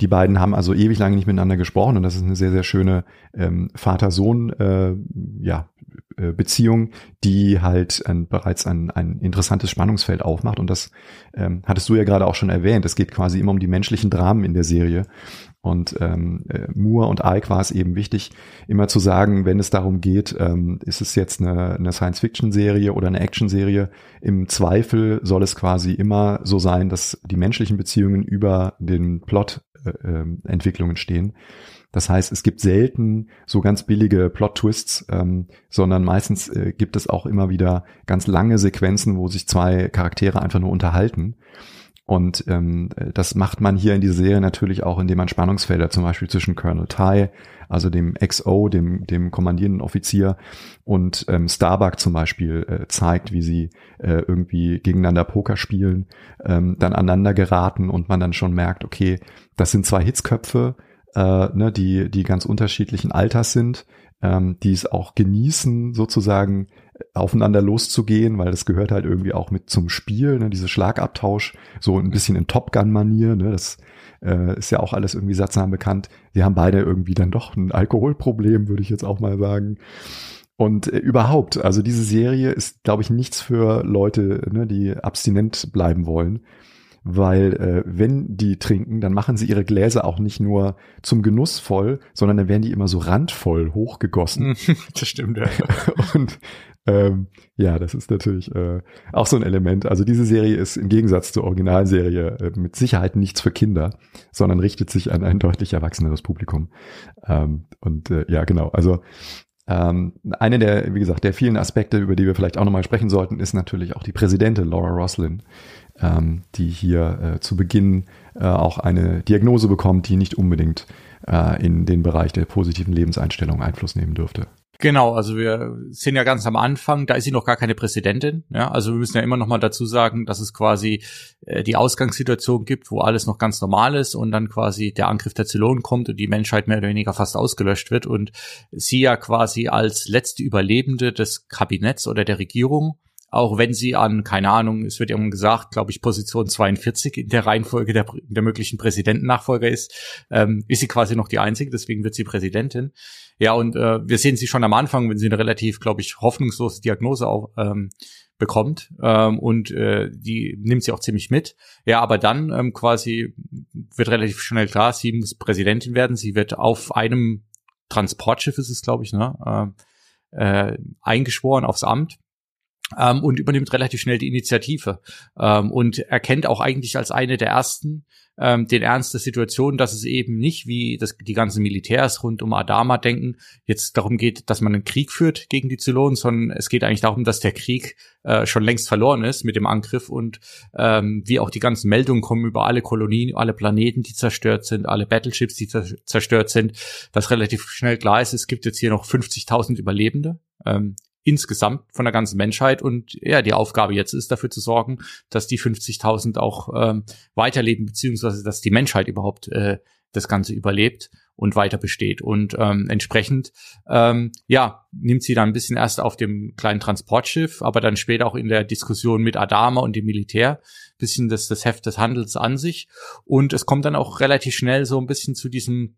Die beiden haben also ewig lange nicht miteinander gesprochen und das ist eine sehr, sehr schöne ähm, Vater-Sohn äh, ja, äh, Beziehung, die halt ein, bereits ein, ein interessantes Spannungsfeld aufmacht und das ähm, hattest du ja gerade auch schon erwähnt. Es geht quasi immer um die menschlichen Dramen in der Serie und ähm, äh, Moore und Ike war es eben wichtig, immer zu sagen, wenn es darum geht, ähm, ist es jetzt eine, eine Science-Fiction-Serie oder eine Action-Serie, im Zweifel soll es quasi immer so sein, dass die menschlichen Beziehungen über den Plot-Entwicklungen äh, stehen. Das heißt, es gibt selten so ganz billige Plot-Twists, ähm, sondern meistens äh, gibt es auch immer wieder ganz lange Sequenzen, wo sich zwei Charaktere einfach nur unterhalten. Und ähm, das macht man hier in dieser Serie natürlich auch, indem man Spannungsfelder zum Beispiel zwischen Colonel Ty, also dem XO, dem, dem kommandierenden Offizier, und ähm, Starbuck zum Beispiel äh, zeigt, wie sie äh, irgendwie gegeneinander Poker spielen, ähm, dann aneinander geraten und man dann schon merkt, okay, das sind zwei Hitzköpfe, äh, ne, die, die ganz unterschiedlichen Alters sind, ähm, die es auch genießen, sozusagen aufeinander loszugehen, weil das gehört halt irgendwie auch mit zum Spiel, ne, diese Schlagabtausch, so ein bisschen in Top Gun-Manier, ne, das äh, ist ja auch alles irgendwie sattsam bekannt. Sie haben beide irgendwie dann doch ein Alkoholproblem, würde ich jetzt auch mal sagen. Und äh, überhaupt, also diese Serie ist, glaube ich, nichts für Leute, ne, die abstinent bleiben wollen, weil äh, wenn die trinken, dann machen sie ihre Gläser auch nicht nur zum Genuss voll, sondern dann werden die immer so randvoll hochgegossen. das stimmt, ja. Und ähm, ja, das ist natürlich äh, auch so ein Element. Also diese Serie ist im Gegensatz zur Originalserie äh, mit Sicherheit nichts für Kinder, sondern richtet sich an ein deutlich erwachseneres Publikum. Ähm, und äh, ja, genau. Also ähm, eine der, wie gesagt, der vielen Aspekte, über die wir vielleicht auch nochmal sprechen sollten, ist natürlich auch die Präsidentin Laura Roslin, die hier äh, zu Beginn äh, auch eine Diagnose bekommt, die nicht unbedingt äh, in den Bereich der positiven Lebenseinstellung Einfluss nehmen dürfte. Genau, also wir sind ja ganz am Anfang, da ist sie noch gar keine Präsidentin. Ja, also wir müssen ja immer noch mal dazu sagen, dass es quasi äh, die Ausgangssituation gibt, wo alles noch ganz normal ist und dann quasi der Angriff der Zylonen kommt und die Menschheit mehr oder weniger fast ausgelöscht wird und sie ja quasi als letzte Überlebende des Kabinetts oder der Regierung auch wenn sie an, keine Ahnung, es wird irgendwann gesagt, glaube ich, Position 42 in der Reihenfolge der, der möglichen Präsidentennachfolger ist, ähm, ist sie quasi noch die einzige, deswegen wird sie Präsidentin. Ja, und äh, wir sehen sie schon am Anfang, wenn sie eine relativ, glaube ich, hoffnungslose Diagnose auch, ähm, bekommt ähm, und äh, die nimmt sie auch ziemlich mit. Ja, aber dann ähm, quasi wird relativ schnell klar, sie muss Präsidentin werden. Sie wird auf einem Transportschiff ist es, glaube ich, ne, äh, äh, eingeschworen aufs Amt ähm, und übernimmt relativ schnell die Initiative ähm, und erkennt auch eigentlich als eine der ersten ähm, den Ernst der Situation, dass es eben nicht wie das, die ganzen Militärs rund um Adama denken, jetzt darum geht, dass man einen Krieg führt gegen die Zylonen, sondern es geht eigentlich darum, dass der Krieg äh, schon längst verloren ist mit dem Angriff und ähm, wie auch die ganzen Meldungen kommen über alle Kolonien, alle Planeten, die zerstört sind, alle Battleships, die zerstört sind, dass relativ schnell klar ist, es gibt jetzt hier noch 50.000 Überlebende. Ähm, insgesamt von der ganzen Menschheit. Und ja, die Aufgabe jetzt ist dafür zu sorgen, dass die 50.000 auch ähm, weiterleben, beziehungsweise dass die Menschheit überhaupt äh, das Ganze überlebt und weiter besteht. Und ähm, entsprechend, ähm, ja, nimmt sie dann ein bisschen erst auf dem kleinen Transportschiff, aber dann später auch in der Diskussion mit Adama und dem Militär bisschen das, das Heft des Handels an sich. Und es kommt dann auch relativ schnell so ein bisschen zu diesem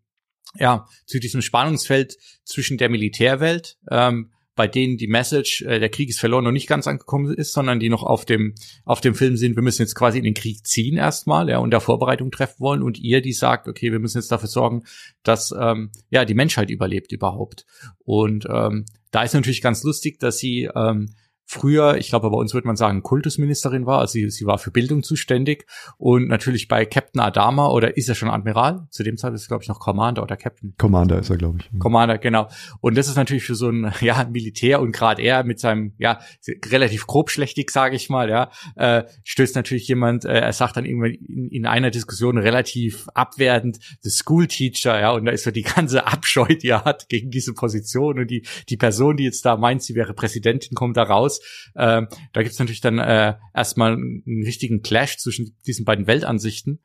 ja, zu diesem Spannungsfeld zwischen der Militärwelt, ähm, bei denen die Message, äh, der Krieg ist verloren, noch nicht ganz angekommen ist, sondern die noch auf dem, auf dem Film sind, wir müssen jetzt quasi in den Krieg ziehen erstmal, ja, und da Vorbereitung treffen wollen und ihr, die sagt, okay, wir müssen jetzt dafür sorgen, dass, ähm, ja, die Menschheit überlebt überhaupt. Und ähm, da ist natürlich ganz lustig, dass sie ähm, früher, ich glaube, bei uns würde man sagen, Kultusministerin war. Also sie, sie war für Bildung zuständig. Und natürlich bei Captain Adama, oder ist er schon Admiral? Zu dem Zeitpunkt ist er, glaube ich, noch Commander oder Captain. Commander ist er, glaube ich. Commander, genau. Und das ist natürlich für so ein ja, Militär und gerade er mit seinem, ja, relativ grobschlächtig, sage ich mal, ja, äh, stößt natürlich jemand, äh, er sagt dann irgendwann in, in einer Diskussion relativ abwertend, the school teacher, ja, und da ist so die ganze Abscheu, die er hat gegen diese Position und die, die Person, die jetzt da meint, sie wäre Präsidentin, kommt da raus ähm, da gibt's natürlich dann äh, erstmal einen richtigen Clash zwischen diesen beiden Weltansichten.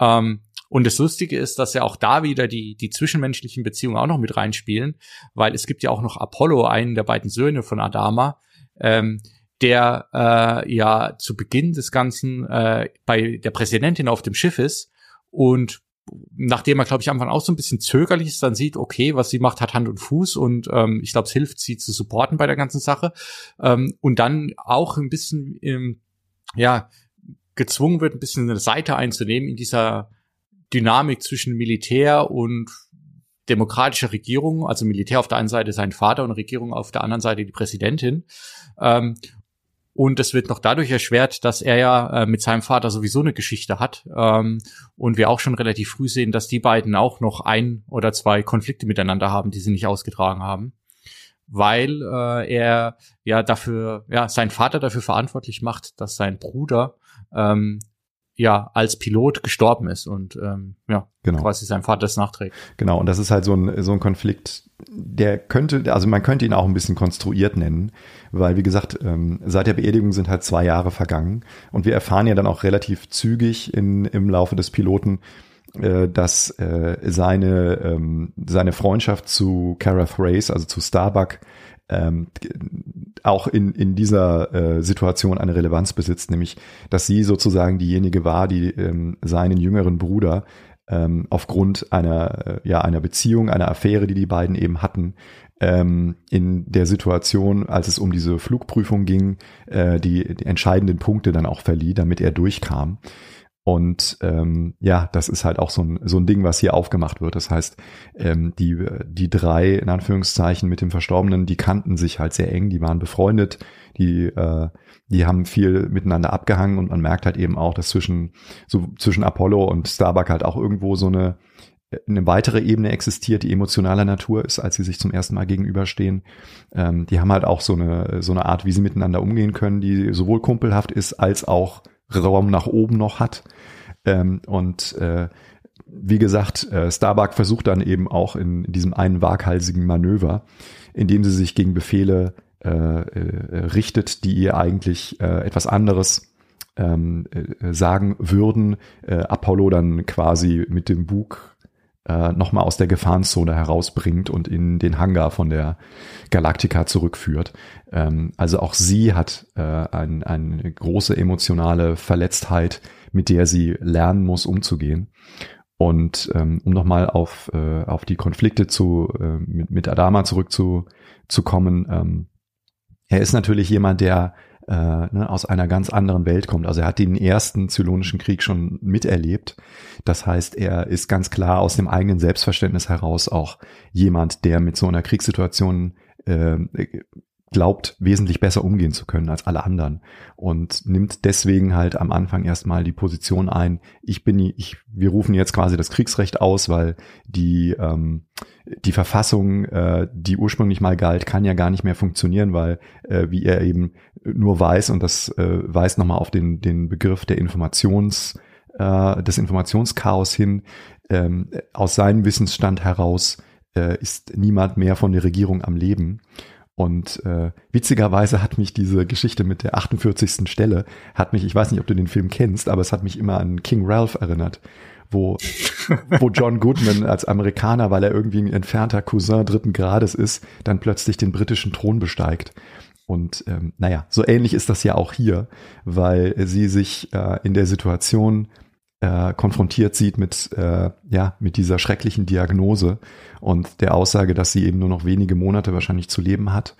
Ähm, und das Lustige ist, dass ja auch da wieder die, die zwischenmenschlichen Beziehungen auch noch mit reinspielen, weil es gibt ja auch noch Apollo, einen der beiden Söhne von Adama, ähm, der äh, ja zu Beginn des Ganzen äh, bei der Präsidentin auf dem Schiff ist und nachdem er, glaube ich, am Anfang auch so ein bisschen zögerlich ist, dann sieht, okay, was sie macht, hat Hand und Fuß und ähm, ich glaube, es hilft, sie zu supporten bei der ganzen Sache. Ähm, und dann auch ein bisschen, ähm, ja, gezwungen wird, ein bisschen eine Seite einzunehmen in dieser Dynamik zwischen Militär und demokratischer Regierung, also Militär auf der einen Seite sein Vater und Regierung auf der anderen Seite die Präsidentin. Ähm, und es wird noch dadurch erschwert, dass er ja äh, mit seinem Vater sowieso eine Geschichte hat. Ähm, und wir auch schon relativ früh sehen, dass die beiden auch noch ein oder zwei Konflikte miteinander haben, die sie nicht ausgetragen haben. Weil äh, er ja dafür, ja, sein Vater dafür verantwortlich macht, dass sein Bruder ähm, ja als Pilot gestorben ist und ähm, ja genau. quasi sein Vater das nachträgt. Genau, und das ist halt so ein, so ein Konflikt, der könnte, also man könnte ihn auch ein bisschen konstruiert nennen, weil wie gesagt, ähm, seit der Beerdigung sind halt zwei Jahre vergangen und wir erfahren ja dann auch relativ zügig in, im Laufe des Piloten, äh, dass äh, seine, ähm, seine Freundschaft zu Cara Thrace, also zu Starbuck, ähm, auch in, in dieser äh, Situation eine Relevanz besitzt, nämlich dass sie sozusagen diejenige war, die ähm, seinen jüngeren Bruder ähm, aufgrund einer, äh, ja, einer Beziehung, einer Affäre, die die beiden eben hatten, ähm, in der Situation, als es um diese Flugprüfung ging, äh, die, die entscheidenden Punkte dann auch verlieh, damit er durchkam. Und ähm, ja, das ist halt auch so ein, so ein Ding, was hier aufgemacht wird. Das heißt, ähm, die, die drei, in Anführungszeichen, mit dem Verstorbenen, die kannten sich halt sehr eng, die waren befreundet, die, äh, die haben viel miteinander abgehangen und man merkt halt eben auch, dass zwischen, so zwischen Apollo und Starbuck halt auch irgendwo so eine, eine weitere Ebene existiert, die emotionaler Natur ist, als sie sich zum ersten Mal gegenüberstehen. Ähm, die haben halt auch so eine, so eine Art, wie sie miteinander umgehen können, die sowohl kumpelhaft ist, als auch Raum nach oben noch hat. Ähm, und äh, wie gesagt, äh, Starbuck versucht dann eben auch in, in diesem einen waghalsigen Manöver, indem sie sich gegen Befehle äh, äh, richtet, die ihr eigentlich äh, etwas anderes ähm, äh, sagen würden, äh, Apollo dann quasi mit dem Bug äh, nochmal aus der Gefahrenzone herausbringt und in den Hangar von der Galactica zurückführt. Ähm, also auch sie hat äh, ein, eine große emotionale Verletztheit, mit der sie lernen muss, umzugehen. Und ähm, um nochmal auf, äh, auf die Konflikte zu, äh, mit, mit Adama zurückzukommen, ähm, er ist natürlich jemand, der äh, ne, aus einer ganz anderen Welt kommt. Also er hat den ersten Zylonischen Krieg schon miterlebt. Das heißt, er ist ganz klar aus dem eigenen Selbstverständnis heraus auch jemand, der mit so einer Kriegssituation äh, glaubt, wesentlich besser umgehen zu können als alle anderen und nimmt deswegen halt am Anfang erstmal die Position ein, ich bin, ich, wir rufen jetzt quasi das Kriegsrecht aus, weil die, ähm, die Verfassung, äh, die ursprünglich mal galt, kann ja gar nicht mehr funktionieren, weil, äh, wie er eben nur weiß, und das äh, weist nochmal auf den, den Begriff der Informations, äh, des Informationschaos hin, ähm, aus seinem Wissensstand heraus äh, ist niemand mehr von der Regierung am Leben. Und äh, witzigerweise hat mich diese Geschichte mit der 48. Stelle, hat mich, ich weiß nicht, ob du den Film kennst, aber es hat mich immer an King Ralph erinnert, wo, wo John Goodman als Amerikaner, weil er irgendwie ein entfernter Cousin dritten Grades ist, dann plötzlich den britischen Thron besteigt. Und ähm, naja, so ähnlich ist das ja auch hier, weil sie sich äh, in der Situation äh, konfrontiert sieht mit, äh, ja, mit dieser schrecklichen Diagnose und der Aussage, dass sie eben nur noch wenige Monate wahrscheinlich zu leben hat.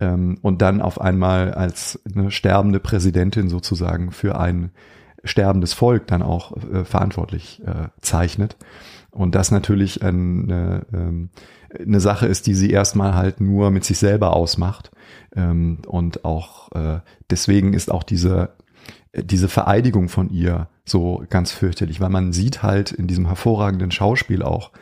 Ähm, und dann auf einmal als eine sterbende Präsidentin sozusagen für ein sterbendes Volk dann auch äh, verantwortlich äh, zeichnet. Und das natürlich eine, ähm, eine Sache ist, die sie erstmal halt nur mit sich selber ausmacht. Ähm, und auch äh, deswegen ist auch diese diese Vereidigung von ihr so ganz fürchterlich, weil man sieht halt in diesem hervorragenden Schauspiel auch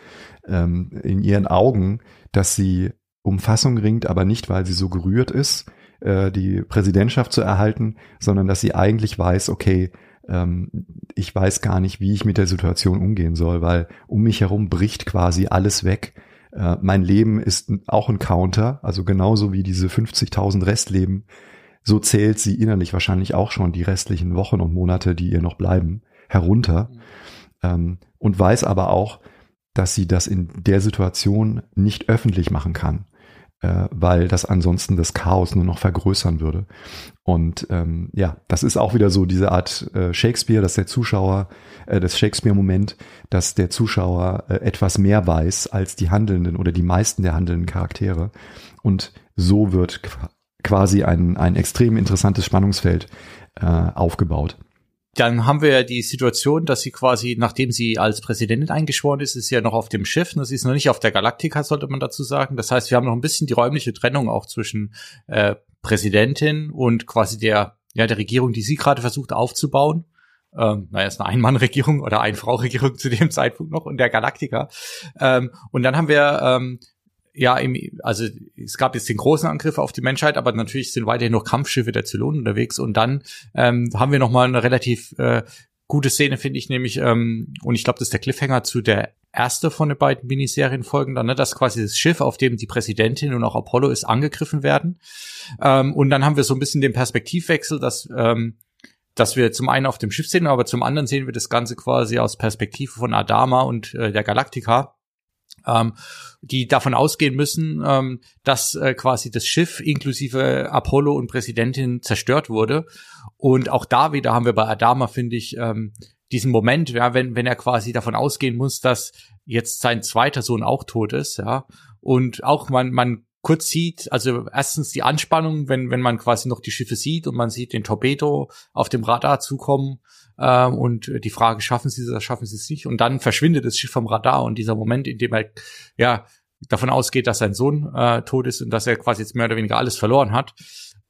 ähm, in ihren Augen, dass sie um Fassung ringt, aber nicht, weil sie so gerührt ist, äh, die Präsidentschaft zu erhalten, sondern dass sie eigentlich weiß, okay, ähm, ich weiß gar nicht, wie ich mit der Situation umgehen soll, weil um mich herum bricht quasi alles weg. Äh, mein Leben ist auch ein Counter, also genauso wie diese 50.000 Restleben so zählt sie innerlich wahrscheinlich auch schon die restlichen Wochen und Monate, die ihr noch bleiben, herunter. Ähm, und weiß aber auch, dass sie das in der Situation nicht öffentlich machen kann, äh, weil das ansonsten das Chaos nur noch vergrößern würde. Und ähm, ja, das ist auch wieder so diese Art äh, Shakespeare, dass der Zuschauer, äh, das Shakespeare-Moment, dass der Zuschauer äh, etwas mehr weiß als die handelnden oder die meisten der handelnden Charaktere. Und so wird quasi ein, ein extrem interessantes Spannungsfeld äh, aufgebaut. Dann haben wir ja die Situation, dass sie quasi, nachdem sie als Präsidentin eingeschworen ist, ist sie ja noch auf dem Schiff. Das ist noch nicht auf der Galaktika, sollte man dazu sagen. Das heißt, wir haben noch ein bisschen die räumliche Trennung auch zwischen äh, Präsidentin und quasi der, ja, der Regierung, die sie gerade versucht aufzubauen. Ähm, naja, ist eine Ein-Mann-Regierung oder Ein-Frau-Regierung zu dem Zeitpunkt noch und der Galaktika. Ähm, und dann haben wir ähm, ja, im, also es gab jetzt den großen Angriff auf die Menschheit, aber natürlich sind weiterhin noch Kampfschiffe der Zylonen unterwegs und dann ähm, haben wir noch mal eine relativ äh, gute Szene finde ich nämlich, ähm, und ich glaube, das ist der Cliffhanger zu der erste von den beiden Miniserienfolgen dann, ne, dass quasi das Schiff, auf dem die Präsidentin und auch Apollo ist, angegriffen werden. Ähm, und dann haben wir so ein bisschen den Perspektivwechsel, dass ähm, dass wir zum einen auf dem Schiff sehen, aber zum anderen sehen wir das Ganze quasi aus Perspektive von Adama und äh, der Galaktika ähm, die davon ausgehen müssen, ähm, dass äh, quasi das Schiff inklusive Apollo und Präsidentin zerstört wurde. Und auch da wieder haben wir bei Adama, finde ich, ähm, diesen Moment, ja, wenn, wenn er quasi davon ausgehen muss, dass jetzt sein zweiter Sohn auch tot ist, ja, und auch man, man kurz sieht, also erstens die Anspannung, wenn, wenn man quasi noch die Schiffe sieht und man sieht den Torpedo auf dem Radar zukommen äh, und die Frage, schaffen sie es schaffen sie es nicht? Und dann verschwindet das Schiff vom Radar und dieser Moment, in dem er ja davon ausgeht, dass sein Sohn äh, tot ist und dass er quasi jetzt mehr oder weniger alles verloren hat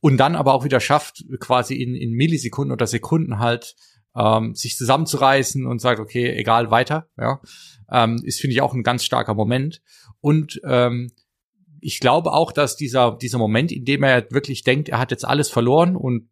und dann aber auch wieder schafft, quasi in, in Millisekunden oder Sekunden halt ähm, sich zusammenzureißen und sagt, okay, egal, weiter, ja, ähm, ist, finde ich, auch ein ganz starker Moment. Und ähm, ich glaube auch, dass dieser, dieser Moment, in dem er wirklich denkt, er hat jetzt alles verloren und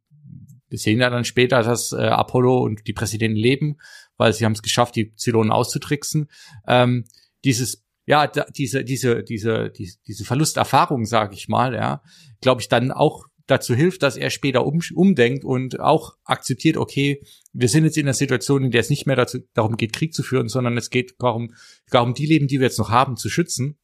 wir sehen ja dann später, dass äh, Apollo und die Präsidenten leben, weil sie haben es geschafft, die Zylonen auszutricksen. Ähm, dieses, ja, da, diese, diese, diese, diese, diese Verlusterfahrung, sage ich mal, ja, glaube ich, dann auch dazu hilft, dass er später um, umdenkt und auch akzeptiert, okay, wir sind jetzt in einer Situation, in der es nicht mehr dazu, darum geht, Krieg zu führen, sondern es geht darum, darum, die Leben, die wir jetzt noch haben, zu schützen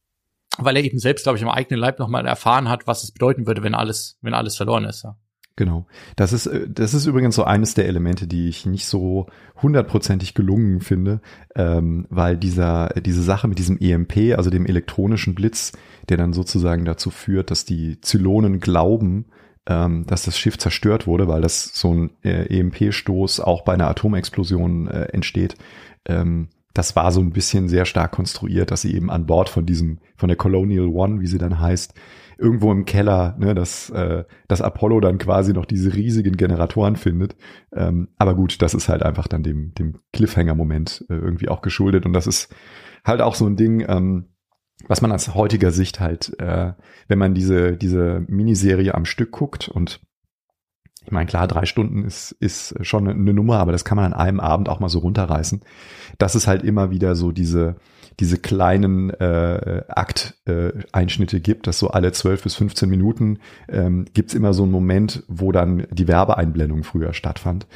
weil er eben selbst, glaube ich, am eigenen Leib nochmal erfahren hat, was es bedeuten würde, wenn alles, wenn alles verloren ist. Ja. Genau. Das ist, äh, das ist übrigens so eines der Elemente, die ich nicht so hundertprozentig gelungen finde, ähm, weil dieser, diese Sache mit diesem EMP, also dem elektronischen Blitz, der dann sozusagen dazu führt, dass die Zylonen glauben, ähm, dass das Schiff zerstört wurde, weil das so ein äh, EMP-Stoß auch bei einer Atomexplosion äh, entsteht. Ähm, das war so ein bisschen sehr stark konstruiert, dass sie eben an Bord von diesem, von der Colonial One, wie sie dann heißt, irgendwo im Keller, ne, dass, äh, dass Apollo dann quasi noch diese riesigen Generatoren findet. Ähm, aber gut, das ist halt einfach dann dem, dem Cliffhanger-Moment äh, irgendwie auch geschuldet. Und das ist halt auch so ein Ding, ähm, was man aus heutiger Sicht halt, äh, wenn man diese, diese Miniserie am Stück guckt und ich meine, klar, drei Stunden ist, ist schon eine Nummer, aber das kann man an einem Abend auch mal so runterreißen. Das ist halt immer wieder so diese, diese kleinen äh, Akt-Einschnitte gibt, dass so alle 12 bis 15 Minuten ähm, gibt immer so einen Moment, wo dann die Werbeeinblendung früher stattfand.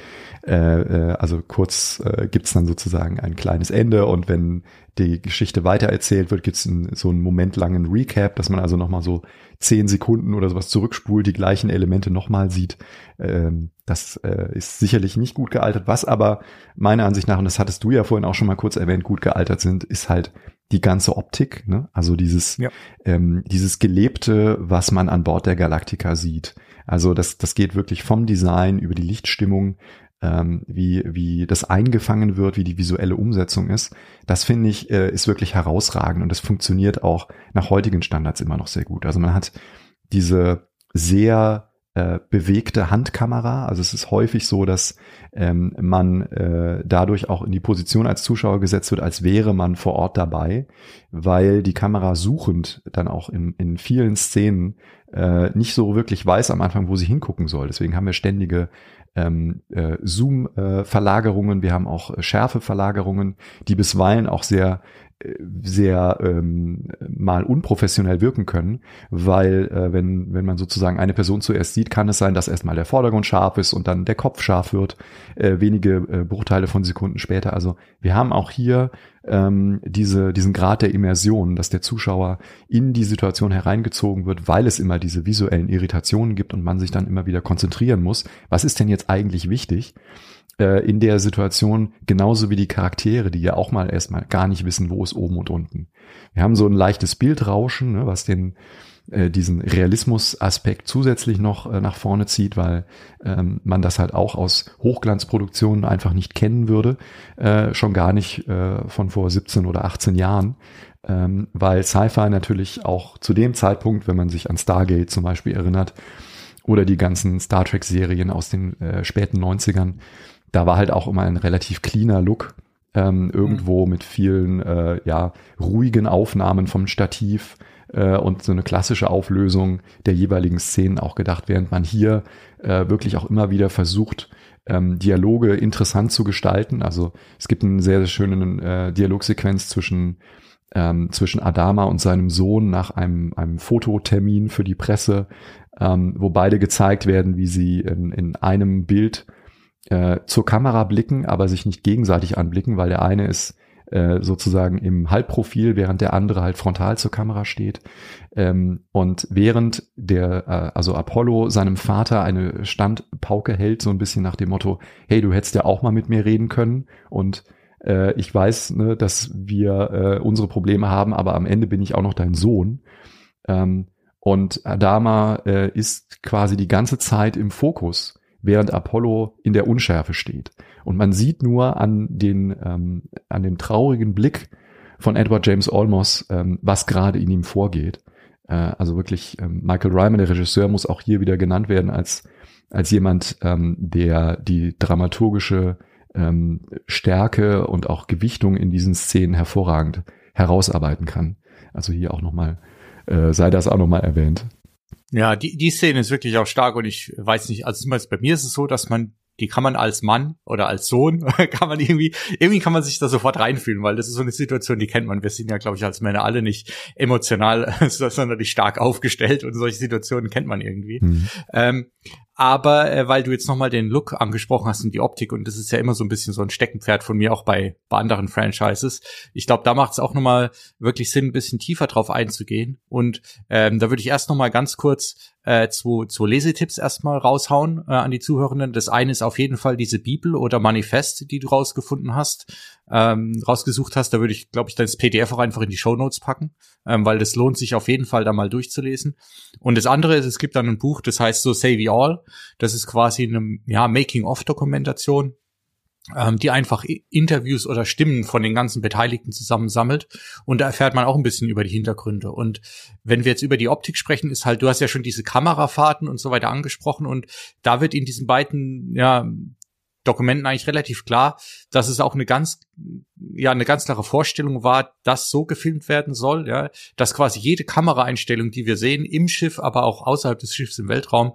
Äh, äh, also kurz äh, gibt dann sozusagen ein kleines Ende und wenn die Geschichte weitererzählt wird, gibt es so einen momentlangen Recap, dass man also nochmal so zehn Sekunden oder sowas zurückspult, die gleichen Elemente nochmal sieht. Ähm, das äh, ist sicherlich nicht gut gealtert. Was aber meiner Ansicht nach, und das hattest du ja vorhin auch schon mal kurz erwähnt, gut gealtert sind, ist halt die ganze Optik, ne? also dieses, ja. ähm, dieses Gelebte, was man an Bord der Galactica sieht. Also das, das geht wirklich vom Design über die Lichtstimmung, ähm, wie, wie das eingefangen wird, wie die visuelle Umsetzung ist. Das finde ich, äh, ist wirklich herausragend und das funktioniert auch nach heutigen Standards immer noch sehr gut. Also man hat diese sehr äh, bewegte Handkamera. Also es ist häufig so, dass ähm, man äh, dadurch auch in die Position als Zuschauer gesetzt wird, als wäre man vor Ort dabei, weil die Kamera suchend dann auch in, in vielen Szenen äh, nicht so wirklich weiß am Anfang, wo sie hingucken soll. Deswegen haben wir ständige ähm, äh, Zoom-Verlagerungen, wir haben auch äh, Schärfe-Verlagerungen, die bisweilen auch sehr sehr ähm, mal unprofessionell wirken können, weil äh, wenn, wenn man sozusagen eine Person zuerst sieht, kann es sein, dass erstmal der Vordergrund scharf ist und dann der Kopf scharf wird, äh, wenige äh, Bruchteile von Sekunden später. Also wir haben auch hier ähm, diese, diesen Grad der Immersion, dass der Zuschauer in die Situation hereingezogen wird, weil es immer diese visuellen Irritationen gibt und man sich dann immer wieder konzentrieren muss. Was ist denn jetzt eigentlich wichtig? Äh, in der Situation, genauso wie die Charaktere, die ja auch mal erstmal gar nicht wissen, wo ist oben und unten. Wir haben so ein leichtes Bildrauschen, ne, was den äh, diesen Realismus-Aspekt zusätzlich noch äh, nach vorne zieht, weil ähm, man das halt auch aus Hochglanzproduktionen einfach nicht kennen würde, äh, schon gar nicht äh, von vor 17 oder 18 Jahren, ähm, weil Sci-Fi natürlich auch zu dem Zeitpunkt, wenn man sich an Stargate zum Beispiel erinnert, oder die ganzen Star Trek-Serien aus den äh, späten 90ern, da war halt auch immer ein relativ cleaner Look. Ähm, irgendwo mhm. mit vielen äh, ja, ruhigen Aufnahmen vom Stativ äh, und so eine klassische Auflösung der jeweiligen Szenen auch gedacht, während man hier äh, wirklich auch immer wieder versucht, ähm, Dialoge interessant zu gestalten. Also es gibt einen sehr, sehr schönen äh, Dialogsequenz zwischen ähm, zwischen Adama und seinem Sohn nach einem, einem Fototermin für die Presse, ähm, wo beide gezeigt werden, wie sie in, in einem Bild äh, zur Kamera blicken, aber sich nicht gegenseitig anblicken, weil der eine ist äh, sozusagen im Halbprofil, während der andere halt frontal zur Kamera steht. Ähm, und während der, äh, also Apollo seinem Vater eine Standpauke hält, so ein bisschen nach dem Motto, hey, du hättest ja auch mal mit mir reden können und äh, ich weiß, ne, dass wir äh, unsere Probleme haben, aber am Ende bin ich auch noch dein Sohn. Ähm, und Adama äh, ist quasi die ganze Zeit im Fokus, während Apollo in der Unschärfe steht. Und man sieht nur an den, ähm, an dem traurigen Blick von Edward James Olmos, ähm, was gerade in ihm vorgeht. Äh, also wirklich, ähm, Michael Ryman, der Regisseur, muss auch hier wieder genannt werden als, als jemand, ähm, der die dramaturgische ähm, Stärke und auch Gewichtung in diesen Szenen hervorragend herausarbeiten kann. Also hier auch nochmal, äh, sei das auch nochmal erwähnt. Ja, die, die Szene ist wirklich auch stark und ich weiß nicht, also zumindest bei mir ist es so, dass man die kann man als Mann oder als Sohn, kann man irgendwie, irgendwie kann man sich da sofort reinfühlen, weil das ist so eine Situation, die kennt man. Wir sind ja, glaube ich, als Männer alle nicht emotional, sondern nicht stark aufgestellt und solche Situationen kennt man irgendwie. Mhm. Ähm, aber äh, weil du jetzt nochmal den Look angesprochen hast und die Optik, und das ist ja immer so ein bisschen so ein Steckenpferd von mir auch bei, bei anderen Franchises. Ich glaube, da macht es auch nochmal wirklich Sinn, ein bisschen tiefer drauf einzugehen. Und ähm, da würde ich erst nochmal ganz kurz äh, zwei, zwei Lesetipps erstmal raushauen äh, an die Zuhörenden. Das eine ist auf jeden Fall diese Bibel oder Manifest, die du rausgefunden hast ähm, rausgesucht hast. Da würde ich, glaube ich, das PDF auch einfach in die Show Notes packen, ähm, weil das lohnt sich auf jeden Fall da mal durchzulesen. Und das andere ist, es gibt dann ein Buch, das heißt so Say We All. Das ist quasi eine ja, Making-of-Dokumentation ähm, die einfach Interviews oder Stimmen von den ganzen Beteiligten zusammensammelt. Und da erfährt man auch ein bisschen über die Hintergründe. Und wenn wir jetzt über die Optik sprechen, ist halt, du hast ja schon diese Kamerafahrten und so weiter angesprochen. Und da wird in diesen beiden, ja, Dokumenten eigentlich relativ klar, dass es auch eine ganz, ja, eine ganz klare Vorstellung war, dass so gefilmt werden soll, ja, dass quasi jede Kameraeinstellung, die wir sehen, im Schiff, aber auch außerhalb des Schiffs im Weltraum,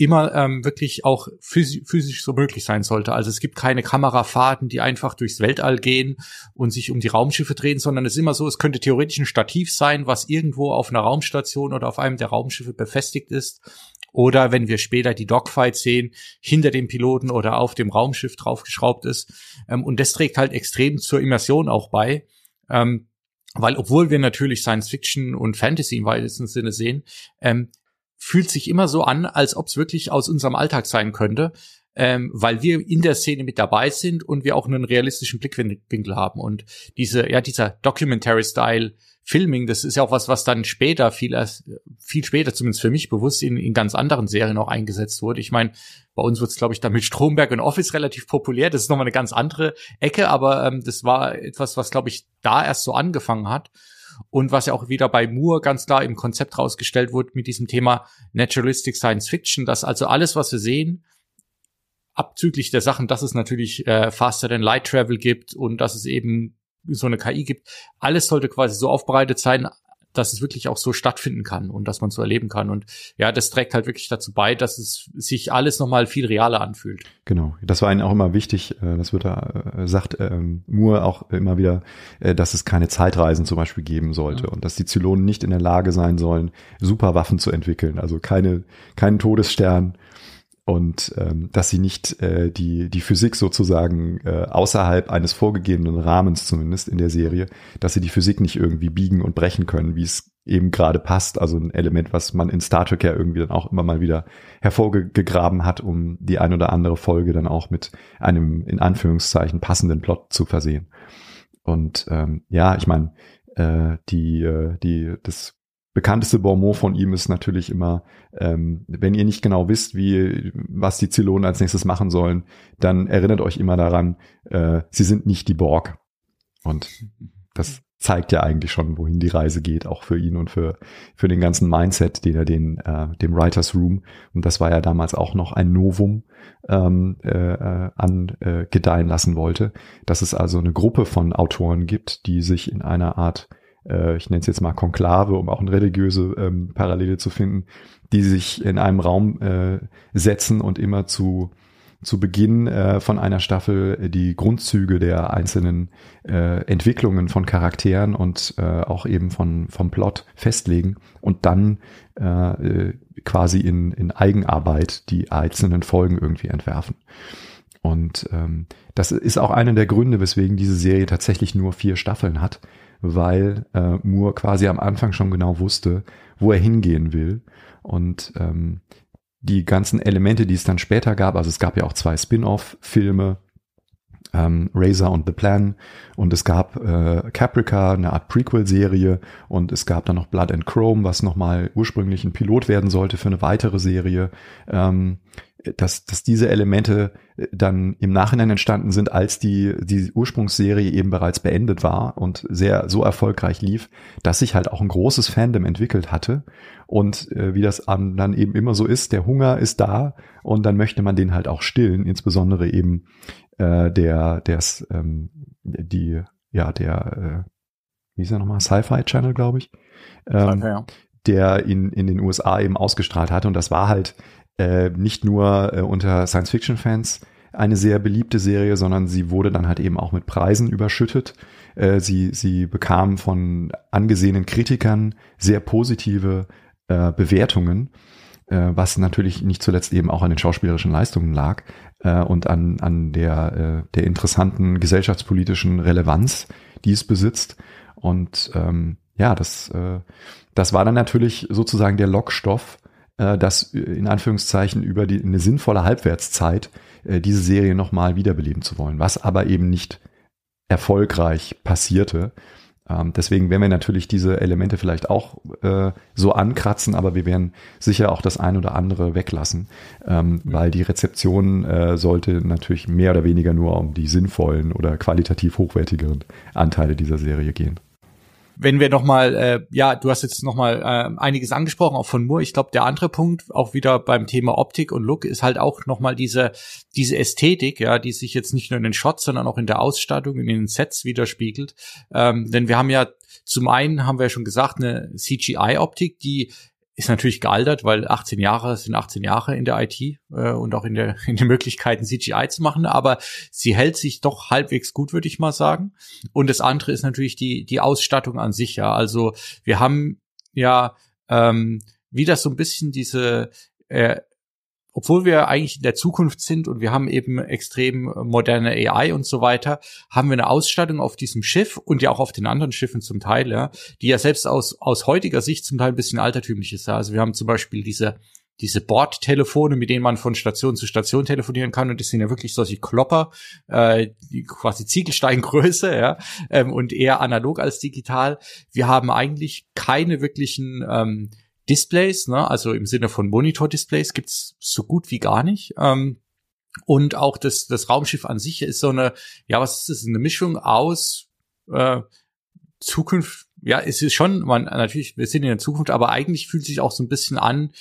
immer ähm, wirklich auch physisch, physisch so möglich sein sollte. Also es gibt keine Kamerafahrten, die einfach durchs Weltall gehen und sich um die Raumschiffe drehen, sondern es ist immer so, es könnte theoretisch ein Stativ sein, was irgendwo auf einer Raumstation oder auf einem der Raumschiffe befestigt ist oder wenn wir später die Dogfights sehen, hinter dem Piloten oder auf dem Raumschiff draufgeschraubt ist. Ähm, und das trägt halt extrem zur Immersion auch bei. Ähm, weil obwohl wir natürlich Science Fiction und Fantasy im weitesten Sinne sehen, ähm, fühlt sich immer so an, als ob es wirklich aus unserem Alltag sein könnte, ähm, weil wir in der Szene mit dabei sind und wir auch einen realistischen Blickwinkel haben. Und diese, ja, dieser Documentary-Style Filming, das ist ja auch was, was dann später, viel, viel später, zumindest für mich bewusst, in, in ganz anderen Serien auch eingesetzt wurde. Ich meine, bei uns wird es, glaube ich, dann mit Stromberg und Office relativ populär. Das ist nochmal eine ganz andere Ecke, aber ähm, das war etwas, was, glaube ich, da erst so angefangen hat. Und was ja auch wieder bei Moore ganz klar im Konzept rausgestellt wurde mit diesem Thema Naturalistic Science Fiction, dass also alles, was wir sehen, abzüglich der Sachen, dass es natürlich äh, Faster than Light Travel gibt und dass es eben so eine KI gibt. Alles sollte quasi so aufbereitet sein, dass es wirklich auch so stattfinden kann und dass man so erleben kann. Und ja, das trägt halt wirklich dazu bei, dass es sich alles nochmal viel realer anfühlt. Genau, das war ihnen auch immer wichtig. Äh, das wird da, äh, sagt ähm, Moore auch immer wieder, äh, dass es keine Zeitreisen zum Beispiel geben sollte ja. und dass die Zylonen nicht in der Lage sein sollen, Superwaffen zu entwickeln. Also keine, keinen Todesstern, und ähm, dass sie nicht äh, die, die Physik sozusagen äh, außerhalb eines vorgegebenen Rahmens zumindest in der Serie, dass sie die Physik nicht irgendwie biegen und brechen können, wie es eben gerade passt. Also ein Element, was man in Star Trek ja irgendwie dann auch immer mal wieder hervorgegraben hat, um die ein oder andere Folge dann auch mit einem in Anführungszeichen passenden Plot zu versehen. Und ähm, ja, ich meine, äh, die, äh, die, das bekannteste Bonmot von ihm ist natürlich immer, ähm, wenn ihr nicht genau wisst, wie, was die Zylonen als nächstes machen sollen, dann erinnert euch immer daran, äh, sie sind nicht die Borg. Und das zeigt ja eigentlich schon, wohin die Reise geht, auch für ihn und für, für den ganzen Mindset, den er den, äh, dem Writers Room, und das war ja damals auch noch ein Novum, ähm, äh, äh angedeihen äh, lassen wollte, dass es also eine Gruppe von Autoren gibt, die sich in einer Art äh, ich nenne es jetzt mal Konklave, um auch eine religiöse ähm, Parallele zu finden, die sich in einem Raum äh, setzen und immer zu zu Beginn äh, von einer Staffel die Grundzüge der einzelnen äh, Entwicklungen von Charakteren und äh, auch eben von vom Plot festlegen und dann äh, quasi in, in Eigenarbeit die einzelnen Folgen irgendwie entwerfen. Und ähm, das ist auch einer der Gründe, weswegen diese Serie tatsächlich nur vier Staffeln hat, weil äh, Moore quasi am Anfang schon genau wusste, wo er hingehen will. Und ähm, die ganzen Elemente, die es dann später gab, also es gab ja auch zwei Spin-off-Filme, ähm, Razor und The Plan und es gab äh, Caprica, eine Art Prequel-Serie und es gab dann noch Blood and Chrome, was nochmal ursprünglich ein Pilot werden sollte für eine weitere Serie. Ähm, dass, dass diese Elemente äh, dann im Nachhinein entstanden sind, als die, die Ursprungsserie eben bereits beendet war und sehr so erfolgreich lief, dass sich halt auch ein großes Fandom entwickelt hatte. Und äh, wie das dann eben immer so ist, der Hunger ist da und dann möchte man den halt auch stillen, insbesondere eben äh, der, der ähm, die, ja, der, äh, wie ist er nochmal, Sci-Fi Channel, glaube ich. Ähm, ja. der in, in den USA eben ausgestrahlt hatte. Und das war halt äh, nicht nur äh, unter Science-Fiction-Fans eine sehr beliebte Serie, sondern sie wurde dann halt eben auch mit Preisen überschüttet. Äh, sie, sie bekam von angesehenen Kritikern sehr positive äh, Bewertungen, äh, was natürlich nicht zuletzt eben auch an den schauspielerischen Leistungen lag äh, und an, an der, äh, der interessanten gesellschaftspolitischen Relevanz, die es besitzt. Und ähm, ja, das, das war dann natürlich sozusagen der Lockstoff äh, das äh, in Anführungszeichen über die, eine sinnvolle Halbwertszeit äh, diese Serie nochmal wiederbeleben zu wollen, was aber eben nicht erfolgreich passierte. Ähm, deswegen werden wir natürlich diese Elemente vielleicht auch äh, so ankratzen, aber wir werden sicher auch das ein oder andere weglassen, ähm, mhm. weil die Rezeption äh, sollte natürlich mehr oder weniger nur um die sinnvollen oder qualitativ hochwertigeren Anteile dieser Serie gehen wenn wir noch mal, äh, ja, du hast jetzt noch mal äh, einiges angesprochen, auch von Moore. Ich glaube, der andere Punkt, auch wieder beim Thema Optik und Look, ist halt auch noch mal diese diese Ästhetik, ja, die sich jetzt nicht nur in den Shots, sondern auch in der Ausstattung, in den Sets widerspiegelt. Ähm, denn wir haben ja zum einen haben wir ja schon gesagt eine CGI-Optik, die ist natürlich gealtert, weil 18 Jahre sind 18 Jahre in der IT äh, und auch in der in den Möglichkeiten CGI zu machen, aber sie hält sich doch halbwegs gut, würde ich mal sagen. Und das andere ist natürlich die die Ausstattung an sich. Ja, also wir haben ja ähm, wie das so ein bisschen diese äh, obwohl wir eigentlich in der Zukunft sind und wir haben eben extrem moderne AI und so weiter, haben wir eine Ausstattung auf diesem Schiff und ja auch auf den anderen Schiffen zum Teil, ja, die ja selbst aus, aus heutiger Sicht zum Teil ein bisschen altertümlich ist. Ja. Also wir haben zum Beispiel diese, diese Bordtelefone, mit denen man von Station zu Station telefonieren kann. Und das sind ja wirklich solche Klopper, äh, quasi Ziegelsteingröße, ja, ähm, und eher analog als digital. Wir haben eigentlich keine wirklichen ähm, Displays, ne, also im Sinne von Monitor-Displays gibt's so gut wie gar nicht. Ähm, und auch das, das Raumschiff an sich ist so eine, ja, was ist das, eine Mischung aus äh, Zukunft, ja, es ist schon, man, natürlich, wir sind in der Zukunft, aber eigentlich fühlt sich auch so ein bisschen an,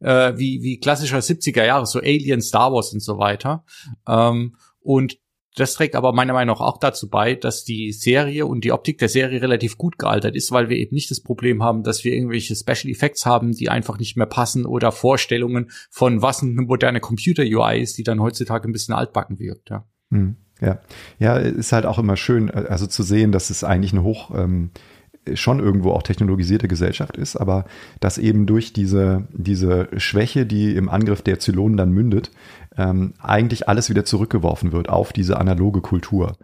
äh, wie, wie klassischer 70er Jahre, so Alien, Star Wars und so weiter. Ähm, und das trägt aber meiner Meinung nach auch dazu bei, dass die Serie und die Optik der Serie relativ gut gealtert ist, weil wir eben nicht das Problem haben, dass wir irgendwelche Special Effects haben, die einfach nicht mehr passen oder Vorstellungen von was eine moderne Computer-UI ist, die dann heutzutage ein bisschen altbacken wirkt. Ja. Hm, ja, ja, ist halt auch immer schön, also zu sehen, dass es eigentlich eine hoch ähm, schon irgendwo auch technologisierte Gesellschaft ist, aber dass eben durch diese, diese Schwäche, die im Angriff der Zylonen dann mündet, ähm, eigentlich alles wieder zurückgeworfen wird auf diese analoge Kultur.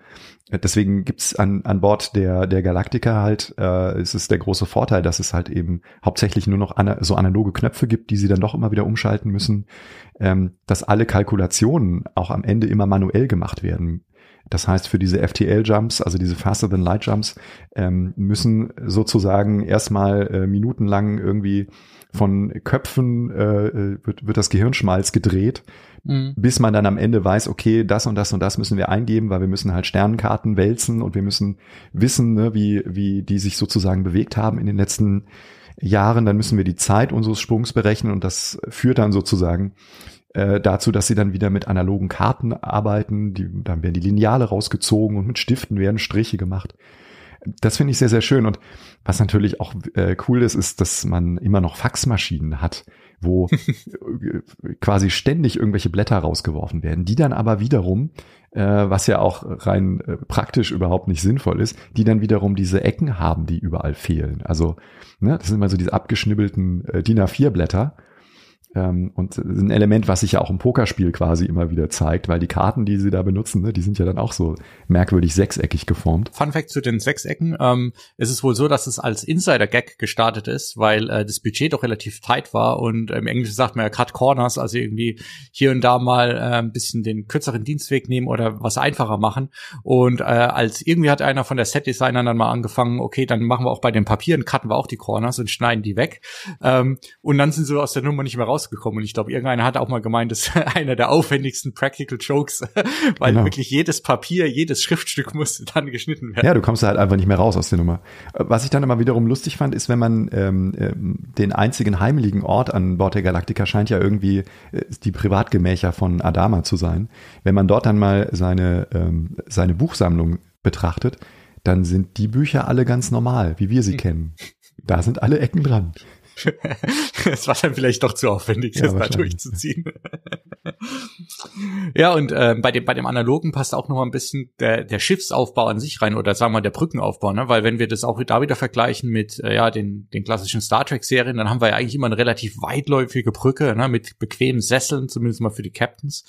Deswegen gibt's an, an Bord der, der Galactica halt, äh, ist es der große Vorteil, dass es halt eben hauptsächlich nur noch ana so analoge Knöpfe gibt, die sie dann doch immer wieder umschalten müssen, ähm, dass alle Kalkulationen auch am Ende immer manuell gemacht werden. Das heißt, für diese FTL-Jumps, also diese Faster Than Light Jumps, ähm, müssen sozusagen erstmal äh, minutenlang irgendwie von Köpfen äh, äh wird, wird das Gehirnschmalz gedreht, mhm. bis man dann am Ende weiß, okay, das und das und das müssen wir eingeben, weil wir müssen halt Sternenkarten wälzen und wir müssen wissen, ne, wie, wie die sich sozusagen bewegt haben in den letzten Jahren. Dann müssen wir die Zeit unseres Sprungs berechnen und das führt dann sozusagen äh, dazu, dass sie dann wieder mit analogen Karten arbeiten. Die, dann werden die Lineale rausgezogen und mit Stiften werden Striche gemacht. Das finde ich sehr, sehr schön. Und was natürlich auch äh, cool ist, ist, dass man immer noch Faxmaschinen hat, wo quasi ständig irgendwelche Blätter rausgeworfen werden, die dann aber wiederum, äh, was ja auch rein äh, praktisch überhaupt nicht sinnvoll ist, die dann wiederum diese Ecken haben, die überall fehlen. Also, ne, das sind immer so diese abgeschnibbelten äh, DIN A4-Blätter ähm, und ein Element, was sich ja auch im Pokerspiel quasi immer wieder zeigt, weil die Karten, die sie da benutzen, ne, die sind ja dann auch so merkwürdig sechseckig geformt. Fun Fact zu den Sechsecken. Ähm, es ist wohl so, dass es als Insider-Gag gestartet ist, weil äh, das Budget doch relativ tight war und im Englischen sagt man ja Cut Corners, also irgendwie hier und da mal äh, ein bisschen den kürzeren Dienstweg nehmen oder was einfacher machen. Und äh, als irgendwie hat einer von der Set-Designern dann mal angefangen, okay, dann machen wir auch bei den Papieren, cutten wir auch die Corners und schneiden die weg. Ähm, und dann sind sie aus der Nummer nicht mehr raus rausgekommen. Und ich glaube, irgendeiner hat auch mal gemeint, das ist einer der aufwendigsten Practical Jokes, weil genau. wirklich jedes Papier, jedes Schriftstück musste dann geschnitten werden. Ja, du kommst halt einfach nicht mehr raus aus der Nummer. Was ich dann immer wiederum lustig fand, ist, wenn man ähm, ähm, den einzigen heimeligen Ort an Bord der Galaktika scheint ja irgendwie äh, die Privatgemächer von Adama zu sein. Wenn man dort dann mal seine, ähm, seine Buchsammlung betrachtet, dann sind die Bücher alle ganz normal, wie wir sie hm. kennen. Da sind alle Ecken dran. Es war dann vielleicht doch zu aufwendig, ja, das da durchzuziehen. ja, und äh, bei dem bei dem analogen passt auch noch mal ein bisschen der der Schiffsaufbau an sich rein oder sagen wir der Brückenaufbau, ne? Weil wenn wir das auch da wieder vergleichen mit äh, ja den den klassischen Star Trek Serien, dann haben wir ja eigentlich immer eine relativ weitläufige Brücke, ne? Mit bequemen Sesseln, zumindest mal für die Captains.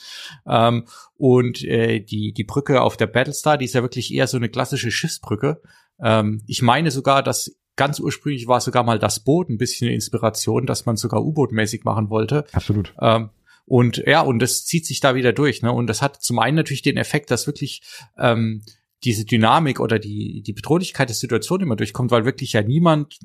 Ähm, und äh, die die Brücke auf der Battlestar, die ist ja wirklich eher so eine klassische Schiffsbrücke. Ähm, ich meine sogar, dass ganz ursprünglich war sogar mal das Boot ein bisschen Inspiration, dass man sogar U-Boot-mäßig machen wollte. Absolut. Ähm, und ja, und das zieht sich da wieder durch. Ne? Und das hat zum einen natürlich den Effekt, dass wirklich ähm, diese Dynamik oder die, die Bedrohlichkeit der Situation immer durchkommt, weil wirklich ja niemand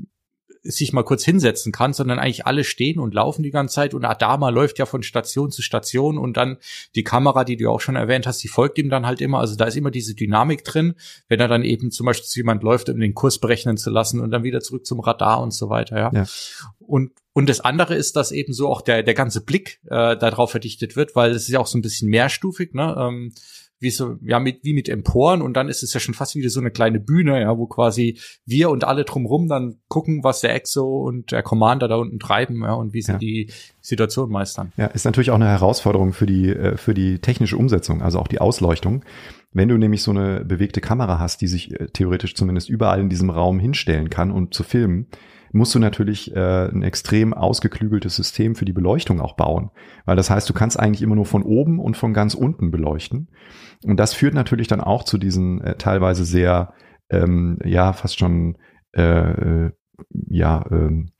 sich mal kurz hinsetzen kann, sondern eigentlich alle stehen und laufen die ganze Zeit und Adama läuft ja von Station zu Station und dann die Kamera, die du auch schon erwähnt hast, die folgt ihm dann halt immer. Also da ist immer diese Dynamik drin, wenn er dann eben zum Beispiel zu jemand läuft, um den Kurs berechnen zu lassen und dann wieder zurück zum Radar und so weiter, ja. ja. Und und das andere ist, dass eben so auch der der ganze Blick äh, darauf verdichtet wird, weil es ist ja auch so ein bisschen mehrstufig, ne? Ähm, wie so, ja, mit, wie mit Emporen und dann ist es ja schon fast wie so eine kleine Bühne, ja, wo quasi wir und alle drumrum dann gucken, was der Exo und der Commander da unten treiben, ja, und wie sie ja. die Situation meistern. Ja, ist natürlich auch eine Herausforderung für die, äh, für die technische Umsetzung, also auch die Ausleuchtung. Wenn du nämlich so eine bewegte Kamera hast, die sich äh, theoretisch zumindest überall in diesem Raum hinstellen kann, um zu filmen, musst du natürlich äh, ein extrem ausgeklügeltes System für die Beleuchtung auch bauen. Weil das heißt, du kannst eigentlich immer nur von oben und von ganz unten beleuchten. Und das führt natürlich dann auch zu diesen äh, teilweise sehr, ähm, ja, fast schon, äh, äh, ja, ähm,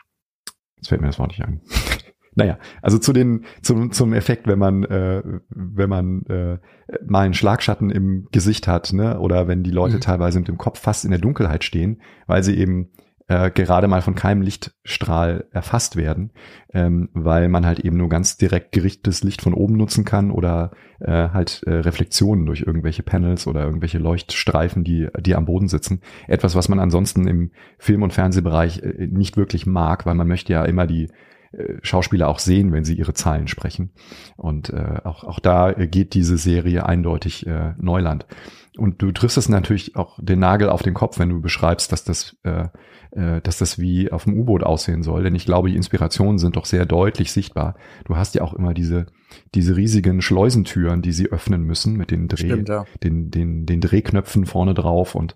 jetzt fällt mir das Wort nicht ein. naja, also zu den, zum, zum Effekt, wenn man, äh, wenn man äh, mal einen Schlagschatten im Gesicht hat, ne, oder wenn die Leute mhm. teilweise mit dem Kopf fast in der Dunkelheit stehen, weil sie eben äh, gerade mal von keinem Lichtstrahl erfasst werden, ähm, weil man halt eben nur ganz direkt gerichtetes Licht von oben nutzen kann oder äh, halt äh, Reflexionen durch irgendwelche Panels oder irgendwelche Leuchtstreifen, die, die am Boden sitzen. Etwas, was man ansonsten im Film- und Fernsehbereich äh, nicht wirklich mag, weil man möchte ja immer die äh, Schauspieler auch sehen, wenn sie ihre Zahlen sprechen. Und äh, auch, auch da geht diese Serie eindeutig äh, Neuland. Und du triffst es natürlich auch den Nagel auf den Kopf, wenn du beschreibst, dass das äh, äh, dass das wie auf dem U-Boot aussehen soll. Denn ich glaube, die Inspirationen sind doch sehr deutlich sichtbar. Du hast ja auch immer diese, diese riesigen Schleusentüren, die sie öffnen müssen mit den Dreh, Stimmt, ja. den, den, den Drehknöpfen vorne drauf und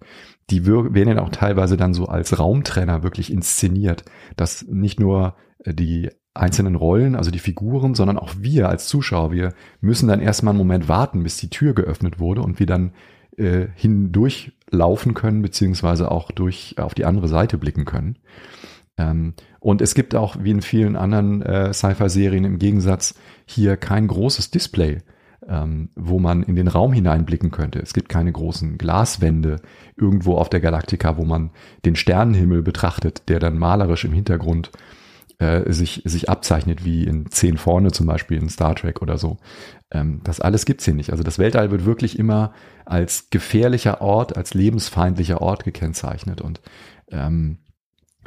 die werden ja auch teilweise dann so als Raumtrenner wirklich inszeniert, dass nicht nur äh, die einzelnen Rollen, also die Figuren, sondern auch wir als Zuschauer, wir müssen dann erstmal einen Moment warten, bis die Tür geöffnet wurde und wir dann äh, hindurch laufen können, beziehungsweise auch durch auf die andere Seite blicken können. Ähm, und es gibt auch, wie in vielen anderen äh, Sci-Fi-Serien im Gegensatz, hier kein großes Display, ähm, wo man in den Raum hineinblicken könnte. Es gibt keine großen Glaswände irgendwo auf der Galaktika, wo man den Sternenhimmel betrachtet, der dann malerisch im Hintergrund äh, sich, sich abzeichnet, wie in Zehn vorne zum Beispiel in Star Trek oder so. Ähm, das alles gibt's hier nicht. Also das Weltall wird wirklich immer als gefährlicher Ort, als lebensfeindlicher Ort gekennzeichnet. Und ähm,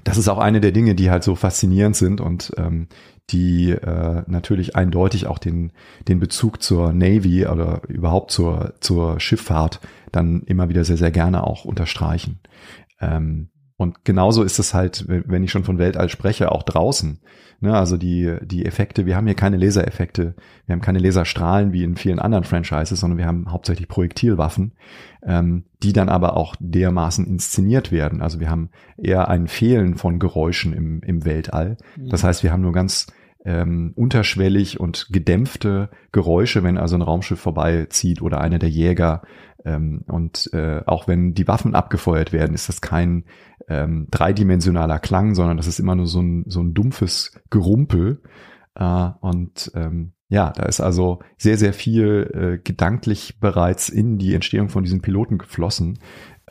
das ist auch eine der Dinge, die halt so faszinierend sind und ähm, die äh, natürlich eindeutig auch den, den Bezug zur Navy oder überhaupt zur, zur Schifffahrt dann immer wieder sehr, sehr gerne auch unterstreichen. Ähm, und genauso ist es halt, wenn ich schon von Weltall spreche, auch draußen. Ne, also die, die Effekte, wir haben hier keine Lasereffekte, wir haben keine Laserstrahlen wie in vielen anderen Franchises, sondern wir haben hauptsächlich Projektilwaffen, ähm, die dann aber auch dermaßen inszeniert werden. Also wir haben eher ein Fehlen von Geräuschen im, im Weltall. Mhm. Das heißt, wir haben nur ganz ähm, unterschwellig und gedämpfte Geräusche, wenn also ein Raumschiff vorbeizieht oder einer der Jäger. Ähm, und äh, auch wenn die Waffen abgefeuert werden, ist das kein ähm, dreidimensionaler Klang, sondern das ist immer nur so ein, so ein dumpfes Gerumpel. Äh, und ähm, ja, da ist also sehr, sehr viel äh, gedanklich bereits in die Entstehung von diesen Piloten geflossen,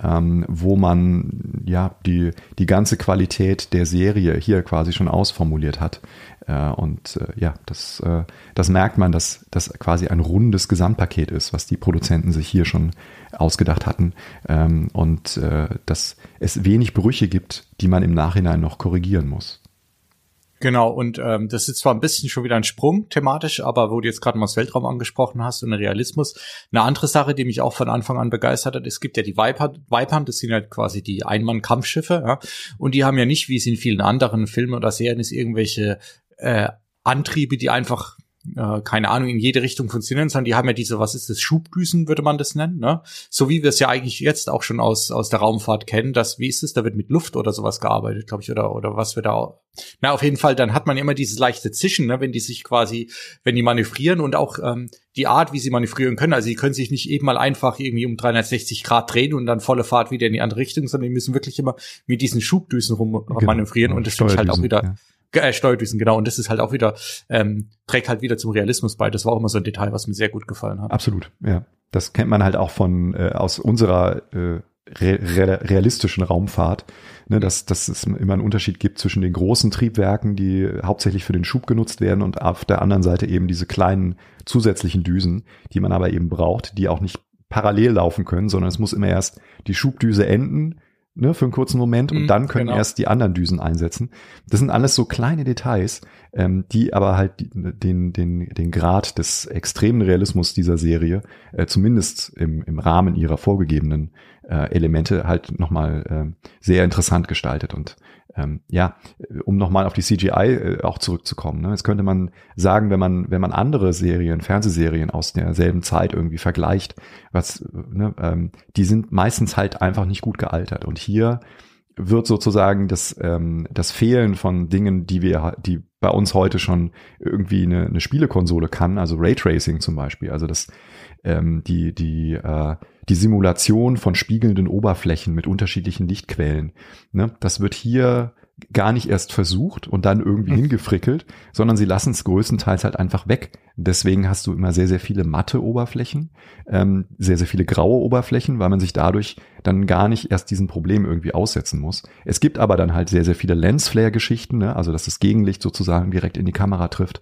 ähm, wo man ja die, die ganze Qualität der Serie hier quasi schon ausformuliert hat. Äh, und äh, ja, das, äh, das merkt man, dass das quasi ein rundes Gesamtpaket ist, was die Produzenten sich hier schon ausgedacht hatten. Ähm, und dass es wenig Brüche gibt, die man im Nachhinein noch korrigieren muss. Genau, und ähm, das ist zwar ein bisschen schon wieder ein Sprung thematisch, aber wo du jetzt gerade mal das Weltraum angesprochen hast und den Realismus. Eine andere Sache, die mich auch von Anfang an begeistert hat, es gibt ja die Viper, Vipern, das sind halt quasi die Einmann-Kampfschiffe, ja, und die haben ja nicht, wie es in vielen anderen Filmen oder Serien ist, irgendwelche äh, Antriebe, die einfach äh, keine Ahnung, in jede Richtung funktionieren, sondern die haben ja diese, was ist das, Schubdüsen, würde man das nennen, ne? So wie wir es ja eigentlich jetzt auch schon aus, aus der Raumfahrt kennen, dass, wie ist es, da wird mit Luft oder sowas gearbeitet, glaube ich, oder, oder was wir da, na, auf jeden Fall, dann hat man immer dieses leichte Zischen, ne, wenn die sich quasi, wenn die manövrieren und auch, ähm, die Art, wie sie manövrieren können. Also sie können sich nicht eben mal einfach irgendwie um 360 Grad drehen und dann volle Fahrt wieder in die andere Richtung, sondern die müssen wirklich immer mit diesen Schubdüsen rum genau. manövrieren und das finde ich halt auch wieder, ja äh, Steuerdüsen, genau. Und das ist halt auch wieder, ähm, trägt halt wieder zum Realismus bei. Das war auch immer so ein Detail, was mir sehr gut gefallen hat. Absolut, ja. Das kennt man halt auch von äh, aus unserer äh, re re realistischen Raumfahrt, ne, dass, dass es immer einen Unterschied gibt zwischen den großen Triebwerken, die hauptsächlich für den Schub genutzt werden und auf der anderen Seite eben diese kleinen zusätzlichen Düsen, die man aber eben braucht, die auch nicht parallel laufen können, sondern es muss immer erst die Schubdüse enden, ne, für einen kurzen Moment und mhm, dann können genau. erst die anderen Düsen einsetzen. Das sind alles so kleine Details, ähm, die aber halt den, den, den Grad des extremen Realismus dieser Serie, äh, zumindest im, im Rahmen ihrer vorgegebenen äh, Elemente, halt nochmal äh, sehr interessant gestaltet. Und ähm, ja, um nochmal auf die CGI äh, auch zurückzukommen. Ne? Jetzt könnte man sagen, wenn man, wenn man andere Serien, Fernsehserien aus derselben Zeit irgendwie vergleicht, was, ne, ähm, die sind meistens halt einfach nicht gut gealtert. Und hier wird sozusagen das, ähm, das Fehlen von Dingen, die wir, die bei uns heute schon irgendwie eine, eine Spielekonsole kann, also Raytracing zum Beispiel, also das, ähm, die, die, äh, die Simulation von spiegelnden Oberflächen mit unterschiedlichen Lichtquellen. Ne? Das wird hier gar nicht erst versucht und dann irgendwie hm. hingefrickelt, sondern sie lassen es größtenteils halt einfach weg. Deswegen hast du immer sehr, sehr viele matte Oberflächen, ähm, sehr, sehr viele graue Oberflächen, weil man sich dadurch dann gar nicht erst diesen Problem irgendwie aussetzen muss. Es gibt aber dann halt sehr, sehr viele Lensflare-Geschichten, ne? also dass das Gegenlicht sozusagen direkt in die Kamera trifft.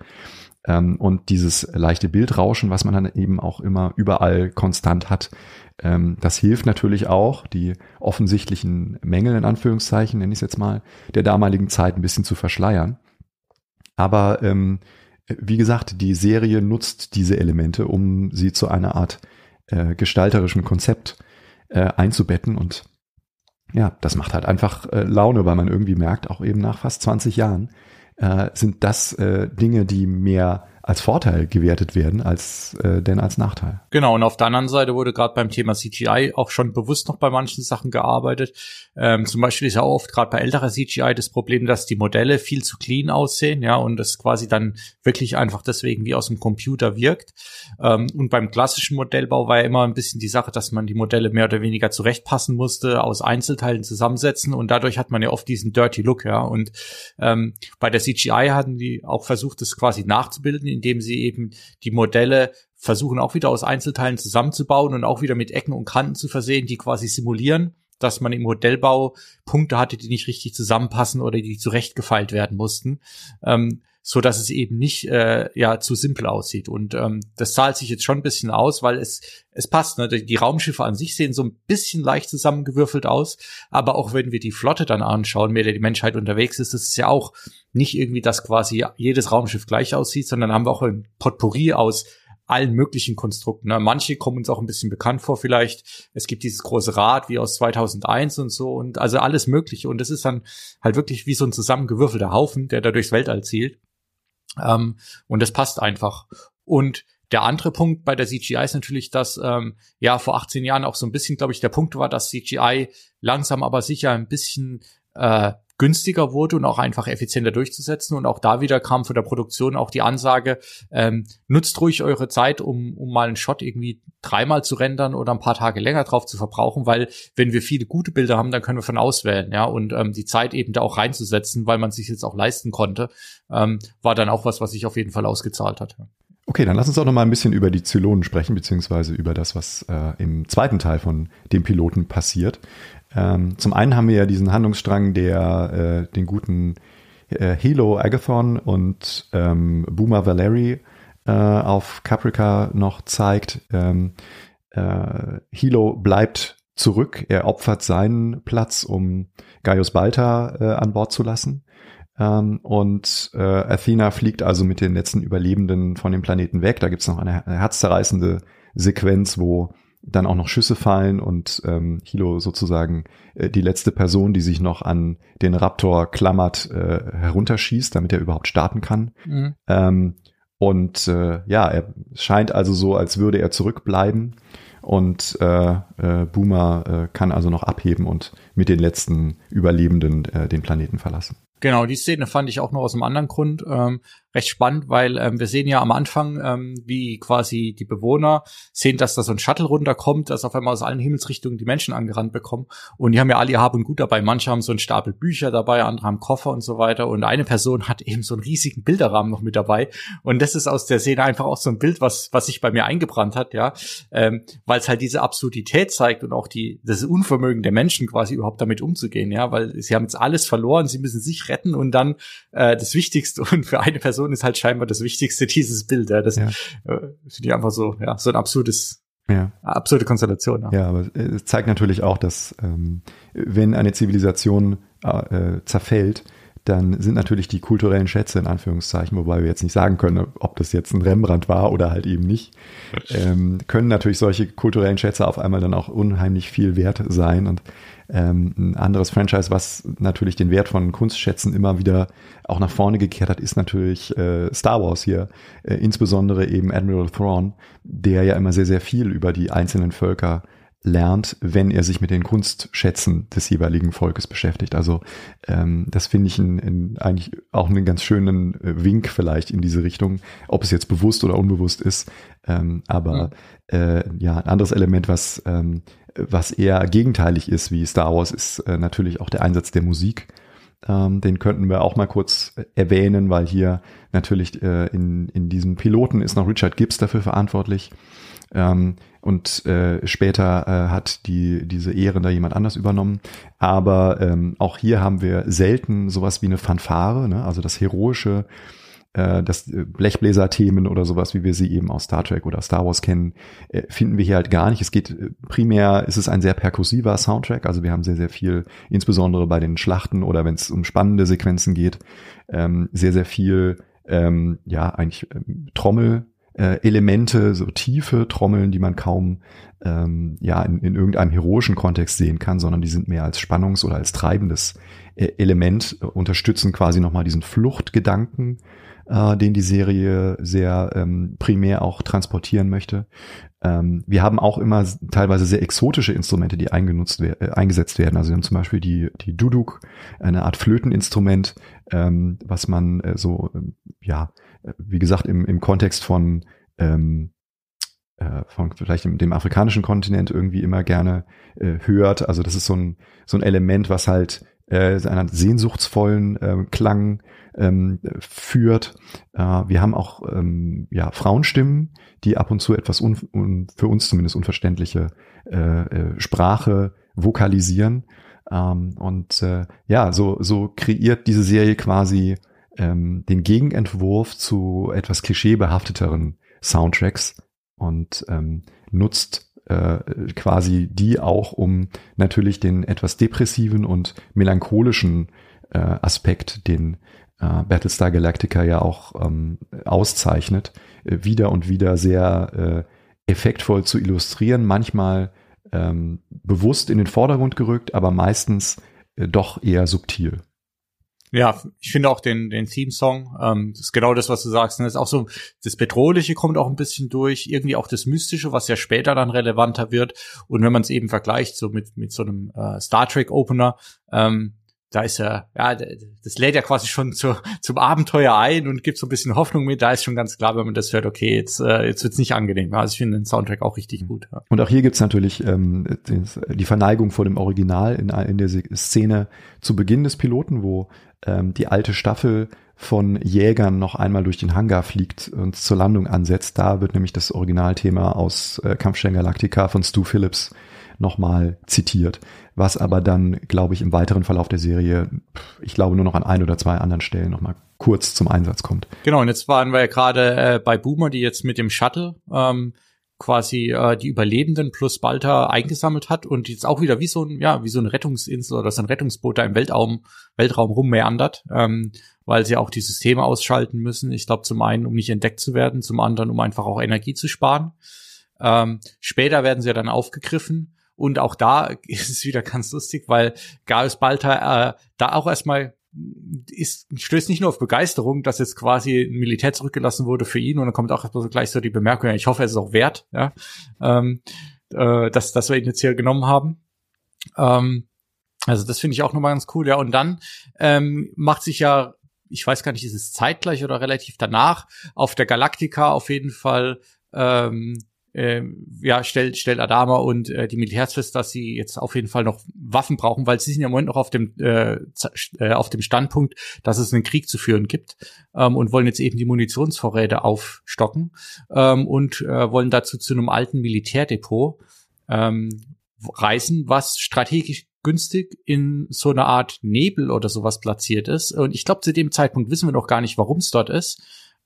Ähm, und dieses leichte Bildrauschen, was man dann eben auch immer überall konstant hat, ähm, das hilft natürlich auch, die offensichtlichen Mängel in Anführungszeichen, nenne ich es jetzt mal, der damaligen Zeit ein bisschen zu verschleiern. Aber ähm, wie gesagt, die Serie nutzt diese Elemente, um sie zu einer Art äh, gestalterischen Konzept äh, einzubetten und ja, das macht halt einfach äh, Laune, weil man irgendwie merkt, auch eben nach fast 20 Jahren äh, sind das äh, Dinge, die mehr als Vorteil gewertet werden als äh, denn als Nachteil. Genau, und auf der anderen Seite wurde gerade beim Thema CGI auch schon bewusst noch bei manchen Sachen gearbeitet. Ähm, zum Beispiel ist ja oft gerade bei älterer CGI das Problem, dass die Modelle viel zu clean aussehen, ja, und das quasi dann wirklich einfach deswegen wie aus dem Computer wirkt. Ähm, und beim klassischen Modellbau war ja immer ein bisschen die Sache, dass man die Modelle mehr oder weniger zurechtpassen musste, aus Einzelteilen zusammensetzen und dadurch hat man ja oft diesen Dirty Look, ja. Und ähm, bei der CGI hatten die auch versucht, das quasi nachzubilden indem sie eben die Modelle versuchen auch wieder aus Einzelteilen zusammenzubauen und auch wieder mit Ecken und Kanten zu versehen, die quasi simulieren, dass man im Modellbau Punkte hatte, die nicht richtig zusammenpassen oder die zurechtgefeilt werden mussten. Ähm, so dass es eben nicht äh, ja zu simpel aussieht und ähm, das zahlt sich jetzt schon ein bisschen aus, weil es es passt. Ne? Die Raumschiffe an sich sehen so ein bisschen leicht zusammengewürfelt aus, aber auch wenn wir die Flotte dann anschauen, mit der die Menschheit unterwegs ist, ist es ja auch nicht irgendwie, dass quasi jedes Raumschiff gleich aussieht, sondern haben wir auch ein Potpourri aus allen möglichen Konstrukten. Ne? Manche kommen uns auch ein bisschen bekannt vor vielleicht. Es gibt dieses große Rad wie aus 2001 und so und also alles Mögliche. Und das ist dann halt wirklich wie so ein zusammengewürfelter Haufen, der da durchs Weltall zielt. Ähm, und das passt einfach. Und der andere Punkt bei der CGI ist natürlich, dass ähm, ja vor 18 Jahren auch so ein bisschen, glaube ich, der Punkt war, dass CGI langsam aber sicher ein bisschen äh, günstiger wurde und auch einfach effizienter durchzusetzen. Und auch da wieder kam von der Produktion auch die Ansage, ähm, nutzt ruhig eure Zeit, um, um mal einen Shot irgendwie dreimal zu rendern oder ein paar Tage länger drauf zu verbrauchen, weil wenn wir viele gute Bilder haben, dann können wir von auswählen, ja, und ähm, die Zeit eben da auch reinzusetzen, weil man sich jetzt auch leisten konnte, ähm, war dann auch was, was sich auf jeden Fall ausgezahlt hat. Okay, dann lass uns auch noch mal ein bisschen über die Zylonen sprechen, beziehungsweise über das, was äh, im zweiten Teil von dem Piloten passiert. Ähm, zum einen haben wir ja diesen Handlungsstrang, der äh, den guten äh, Hilo Agathon und ähm, Boomer Valery äh, auf Caprica noch zeigt. Ähm, äh, Hilo bleibt zurück, er opfert seinen Platz, um Gaius Balta äh, an Bord zu lassen. Ähm, und äh, Athena fliegt also mit den letzten Überlebenden von dem Planeten weg. Da gibt's noch eine, eine herzzerreißende Sequenz, wo dann auch noch Schüsse fallen und ähm, Hilo sozusagen äh, die letzte Person, die sich noch an den Raptor klammert, äh, herunterschießt, damit er überhaupt starten kann. Mhm. Ähm, und äh, ja, er scheint also so, als würde er zurückbleiben und äh, äh, Boomer äh, kann also noch abheben und mit den letzten Überlebenden äh, den Planeten verlassen. Genau, die Szene fand ich auch noch aus einem anderen Grund ähm, recht spannend, weil ähm, wir sehen ja am Anfang, ähm, wie quasi die Bewohner sehen, dass da so ein Shuttle runterkommt, dass auf einmal aus allen Himmelsrichtungen die Menschen angerannt bekommen. Und die haben ja alle ihr Hab und Gut dabei. Manche haben so einen Stapel Bücher dabei, andere haben Koffer und so weiter. Und eine Person hat eben so einen riesigen Bilderrahmen noch mit dabei. Und das ist aus der Szene einfach auch so ein Bild, was, was sich bei mir eingebrannt hat, ja. Ähm, weil es halt diese Absurdität zeigt und auch die, das Unvermögen der Menschen quasi überhaupt damit umzugehen, ja. Weil sie haben jetzt alles verloren, sie müssen sich retten und dann äh, das Wichtigste und für eine Person Person ist halt scheinbar das Wichtigste dieses Bild. Ja. Das ja. äh, finde ich einfach so, ja, so ein absurdes, ja. absurde Konstellation. Ja. ja, aber es zeigt natürlich auch, dass ähm, wenn eine Zivilisation äh, zerfällt, dann sind natürlich die kulturellen Schätze in Anführungszeichen, wobei wir jetzt nicht sagen können, ob das jetzt ein Rembrandt war oder halt eben nicht, ähm, können natürlich solche kulturellen Schätze auf einmal dann auch unheimlich viel wert sein. Und ähm, ein anderes Franchise, was natürlich den Wert von Kunstschätzen immer wieder auch nach vorne gekehrt hat, ist natürlich äh, Star Wars hier, äh, insbesondere eben Admiral Thrawn, der ja immer sehr, sehr viel über die einzelnen Völker lernt, wenn er sich mit den Kunstschätzen des jeweiligen Volkes beschäftigt. Also ähm, das finde ich in, in eigentlich auch einen ganz schönen äh, Wink vielleicht in diese Richtung, ob es jetzt bewusst oder unbewusst ist. Ähm, aber mhm. äh, ja, ein anderes Element, was ähm, was eher gegenteilig ist wie Star Wars, ist äh, natürlich auch der Einsatz der Musik. Ähm, den könnten wir auch mal kurz erwähnen, weil hier natürlich äh, in, in diesem Piloten ist noch Richard Gibbs dafür verantwortlich. Ähm, und äh, später äh, hat die diese Ehren da jemand anders übernommen. Aber ähm, auch hier haben wir selten sowas wie eine Fanfare, ne? also das heroische, äh, das äh, Blechbläser-Themen oder sowas, wie wir sie eben aus Star Trek oder Star Wars kennen, äh, finden wir hier halt gar nicht. Es geht äh, primär, ist es ein sehr perkussiver Soundtrack, also wir haben sehr sehr viel, insbesondere bei den Schlachten oder wenn es um spannende Sequenzen geht, ähm, sehr sehr viel ähm, ja eigentlich ähm, Trommel äh, Elemente, so tiefe Trommeln, die man kaum ähm, ja in, in irgendeinem heroischen Kontext sehen kann, sondern die sind mehr als Spannungs- oder als treibendes Element, unterstützen quasi nochmal diesen Fluchtgedanken, äh, den die Serie sehr ähm, primär auch transportieren möchte. Ähm, wir haben auch immer teilweise sehr exotische Instrumente, die eingenutzt äh, eingesetzt werden. Also wir haben zum Beispiel die, die Duduk, eine Art Flöteninstrument, ähm, was man äh, so, ähm, ja, wie gesagt, im, im Kontext von, ähm, äh, von vielleicht dem, dem afrikanischen Kontinent irgendwie immer gerne äh, hört. Also das ist so ein, so ein Element, was halt äh, einen sehnsuchtsvollen äh, Klang ähm, führt. Äh, wir haben auch ähm, ja, Frauenstimmen, die ab und zu etwas un, un, für uns zumindest unverständliche äh, äh, Sprache vokalisieren. Ähm, und äh, ja, so, so kreiert diese Serie quasi ähm, den Gegenentwurf zu etwas klischeebehafteteren Soundtracks und ähm, nutzt quasi die auch, um natürlich den etwas depressiven und melancholischen äh, Aspekt, den äh, Battlestar Galactica ja auch ähm, auszeichnet, äh, wieder und wieder sehr äh, effektvoll zu illustrieren, manchmal ähm, bewusst in den Vordergrund gerückt, aber meistens äh, doch eher subtil. Ja, ich finde auch den, den Theme-Song, ähm, das ist genau das, was du sagst. Ne? Das ist auch so, das Bedrohliche kommt auch ein bisschen durch, irgendwie auch das Mystische, was ja später dann relevanter wird. Und wenn man es eben vergleicht, so mit, mit so einem äh, Star Trek-Opener, ähm, da ist ja, ja, das lädt ja quasi schon zu, zum Abenteuer ein und gibt so ein bisschen Hoffnung mit. Da ist schon ganz klar, wenn man das hört, okay, jetzt, äh, jetzt wird's nicht angenehm. Also ich finde den Soundtrack auch richtig gut. Ja. Und auch hier gibt's natürlich ähm, die Verneigung vor dem Original in, in der Szene zu Beginn des Piloten, wo ähm, die alte Staffel von Jägern noch einmal durch den Hangar fliegt und zur Landung ansetzt. Da wird nämlich das Originalthema aus äh, Kampfstern Galactica von Stu Phillips nochmal zitiert, was aber dann, glaube ich, im weiteren Verlauf der Serie, ich glaube, nur noch an ein oder zwei anderen Stellen nochmal kurz zum Einsatz kommt. Genau, und jetzt waren wir ja gerade äh, bei Boomer, die jetzt mit dem Shuttle ähm, quasi äh, die Überlebenden plus Balta eingesammelt hat und jetzt auch wieder wie so ein, ja, wie so eine Rettungsinsel oder so ein Rettungsboot da im Weltraum, Weltraum rummeandert, ähm, weil sie auch die Systeme ausschalten müssen. Ich glaube, zum einen, um nicht entdeckt zu werden, zum anderen, um einfach auch Energie zu sparen. Ähm, später werden sie ja dann aufgegriffen und auch da ist es wieder ganz lustig, weil Gaius Balta äh, da auch erstmal ist, stößt nicht nur auf Begeisterung, dass jetzt quasi ein Militär zurückgelassen wurde für ihn und dann kommt auch gleich so die Bemerkung, ja, ich hoffe, es ist auch wert, ja, ähm, äh, dass, dass wir ihn jetzt hier genommen haben. Ähm, also das finde ich auch nochmal ganz cool, ja. Und dann ähm, macht sich ja, ich weiß gar nicht, ist es zeitgleich oder relativ danach, auf der Galaktika auf jeden Fall ähm, äh, ja, stellt, stellt Adama und äh, die Militärs fest, dass sie jetzt auf jeden Fall noch Waffen brauchen, weil sie sind ja im Moment noch auf dem, äh, äh, auf dem Standpunkt, dass es einen Krieg zu führen gibt ähm, und wollen jetzt eben die Munitionsvorräte aufstocken ähm, und äh, wollen dazu zu einem alten Militärdepot ähm, reisen, was strategisch günstig in so einer Art Nebel oder sowas platziert ist. Und ich glaube, zu dem Zeitpunkt wissen wir noch gar nicht, warum es dort ist.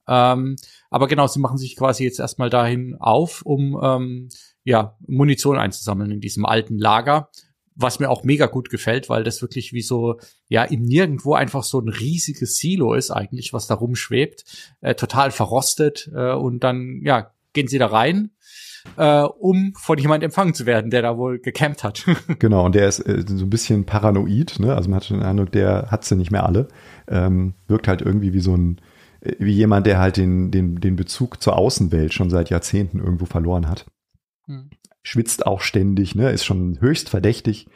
Ähm, aber genau, sie machen sich quasi jetzt erstmal dahin auf, um ähm, ja Munition einzusammeln in diesem alten Lager, was mir auch mega gut gefällt, weil das wirklich wie so ja im Nirgendwo einfach so ein riesiges Silo ist eigentlich, was da rumschwebt, äh, total verrostet äh, und dann ja gehen sie da rein äh, um von jemand empfangen zu werden, der da wohl gecampt hat. genau, und der ist äh, so ein bisschen paranoid, ne? Also man hat schon den Eindruck, der hat sie nicht mehr alle. Ähm, wirkt halt irgendwie wie so ein wie jemand, der halt den, den, den Bezug zur Außenwelt schon seit Jahrzehnten irgendwo verloren hat. Hm. Schwitzt auch ständig, ne, ist schon höchst verdächtig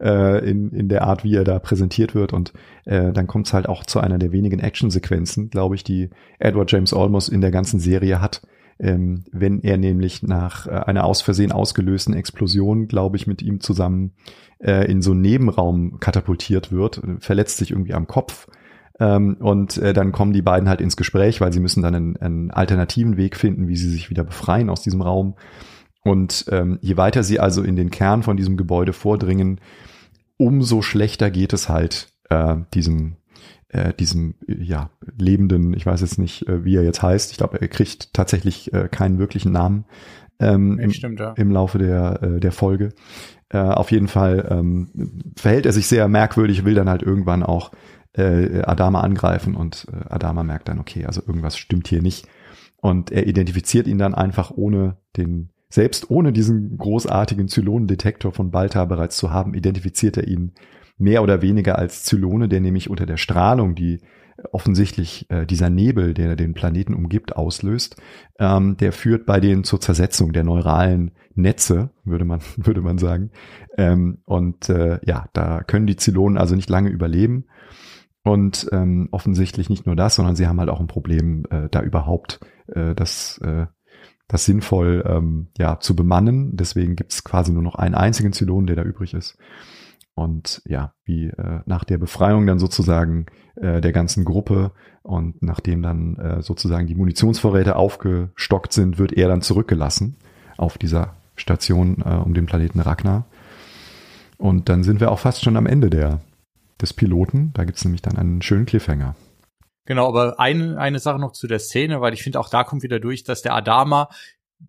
äh, in, in der Art, wie er da präsentiert wird. Und äh, dann kommt es halt auch zu einer der wenigen Actionsequenzen, glaube ich, die Edward James Olmos in der ganzen Serie hat. Ähm, wenn er nämlich nach äh, einer aus Versehen ausgelösten Explosion, glaube ich, mit ihm zusammen äh, in so einen Nebenraum katapultiert wird, verletzt sich irgendwie am Kopf ähm, und äh, dann kommen die beiden halt ins Gespräch, weil sie müssen dann einen, einen alternativen Weg finden, wie sie sich wieder befreien aus diesem Raum. Und ähm, je weiter sie also in den Kern von diesem Gebäude vordringen, umso schlechter geht es halt äh, diesem äh, diesem ja lebenden, ich weiß jetzt nicht, äh, wie er jetzt heißt. Ich glaube, er kriegt tatsächlich äh, keinen wirklichen Namen ähm, im, stimmt, ja. im Laufe der äh, der Folge. Äh, auf jeden Fall ähm, verhält er sich sehr merkwürdig, will dann halt irgendwann auch äh, Adama angreifen und äh, Adama merkt dann, okay, also irgendwas stimmt hier nicht. Und er identifiziert ihn dann einfach ohne den, selbst ohne diesen großartigen Zylonendetektor von Balta bereits zu haben, identifiziert er ihn mehr oder weniger als Zylone, der nämlich unter der Strahlung, die offensichtlich äh, dieser Nebel, der den Planeten umgibt, auslöst, ähm, der führt bei denen zur Zersetzung der neuralen Netze, würde man, würde man sagen. Ähm, und äh, ja, da können die Zylonen also nicht lange überleben. Und ähm, offensichtlich nicht nur das, sondern sie haben halt auch ein Problem, äh, da überhaupt äh, das, äh, das sinnvoll ähm, ja, zu bemannen. Deswegen gibt es quasi nur noch einen einzigen Zylon, der da übrig ist. Und ja, wie äh, nach der Befreiung dann sozusagen äh, der ganzen Gruppe und nachdem dann äh, sozusagen die Munitionsvorräte aufgestockt sind, wird er dann zurückgelassen auf dieser Station äh, um den Planeten Ragnar. Und dann sind wir auch fast schon am Ende der des Piloten. Da gibt es nämlich dann einen schönen Cliffhanger. Genau, aber eine, eine Sache noch zu der Szene, weil ich finde, auch da kommt wieder durch, dass der Adama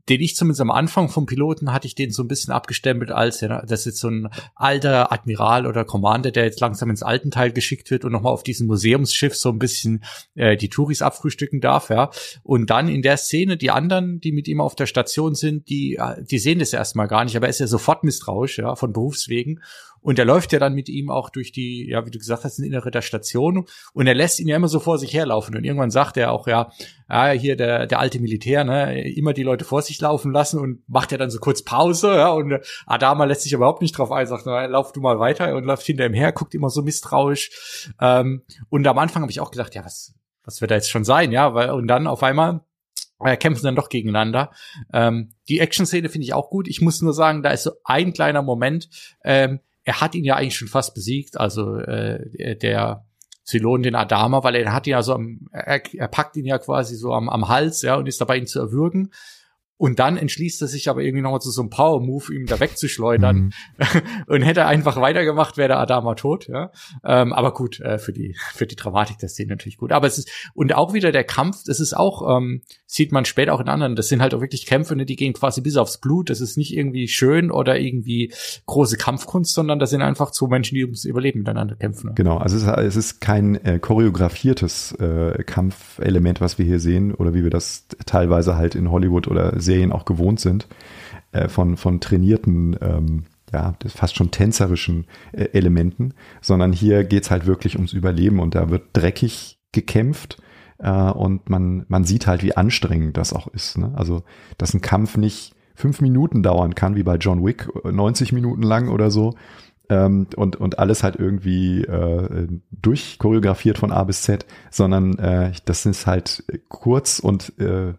den ich zumindest am Anfang vom Piloten hatte ich den so ein bisschen abgestempelt als, ja, das ist jetzt so ein alter Admiral oder Commander, der jetzt langsam ins alten Teil geschickt wird und nochmal auf diesem Museumsschiff so ein bisschen äh, die Touris abfrühstücken darf, ja. Und dann in der Szene, die anderen, die mit ihm auf der Station sind, die, die sehen das erstmal gar nicht, aber er ist ja sofort misstrauisch, ja, von Berufswegen und er läuft ja dann mit ihm auch durch die, ja, wie du gesagt hast, in Innere der Station. Und er lässt ihn ja immer so vor sich herlaufen. Und irgendwann sagt er auch, ja, ja, hier der, der alte Militär, ne, immer die Leute vor sich laufen lassen und macht ja dann so kurz Pause, ja, und Adama lässt sich überhaupt nicht drauf ein, sagt, na, lauf du mal weiter und läuft hinter ihm her, guckt immer so misstrauisch. Ähm, und am Anfang habe ich auch gedacht, ja, was, was wird da jetzt schon sein, ja, weil, und dann auf einmal äh, kämpfen dann doch gegeneinander. Ähm, die Action-Szene finde ich auch gut. Ich muss nur sagen, da ist so ein kleiner Moment, ähm, er hat ihn ja eigentlich schon fast besiegt, also äh, der Zylon den Adama, weil er hat ihn ja so am, er, er packt ihn ja quasi so am, am Hals, ja, und ist dabei ihn zu erwürgen. Und dann entschließt er sich aber irgendwie nochmal zu so einem Power-Move, ihm da wegzuschleudern. Mhm. und hätte er einfach weitergemacht, wäre der Adama tot, ja. Ähm, aber gut, äh, für die, für die Dramatik der Szene natürlich gut. Aber es ist, und auch wieder der Kampf, das ist auch, ähm, sieht man später auch in anderen, das sind halt auch wirklich Kämpfe, ne, die gehen quasi bis aufs Blut. Das ist nicht irgendwie schön oder irgendwie große Kampfkunst, sondern das sind einfach zwei Menschen, die ums Überleben miteinander kämpfen. Ne? Genau, also es ist, es ist kein äh, choreografiertes äh, Kampfelement, was wir hier sehen, oder wie wir das teilweise halt in Hollywood oder Serien auch gewohnt sind, äh, von, von trainierten, ähm, ja, fast schon tänzerischen äh, Elementen, sondern hier geht's halt wirklich ums Überleben und da wird dreckig gekämpft äh, und man, man sieht halt, wie anstrengend das auch ist. Ne? Also, dass ein Kampf nicht fünf Minuten dauern kann, wie bei John Wick, 90 Minuten lang oder so, ähm, und, und alles halt irgendwie äh, durchchoreografiert von A bis Z, sondern äh, das ist halt kurz und äh,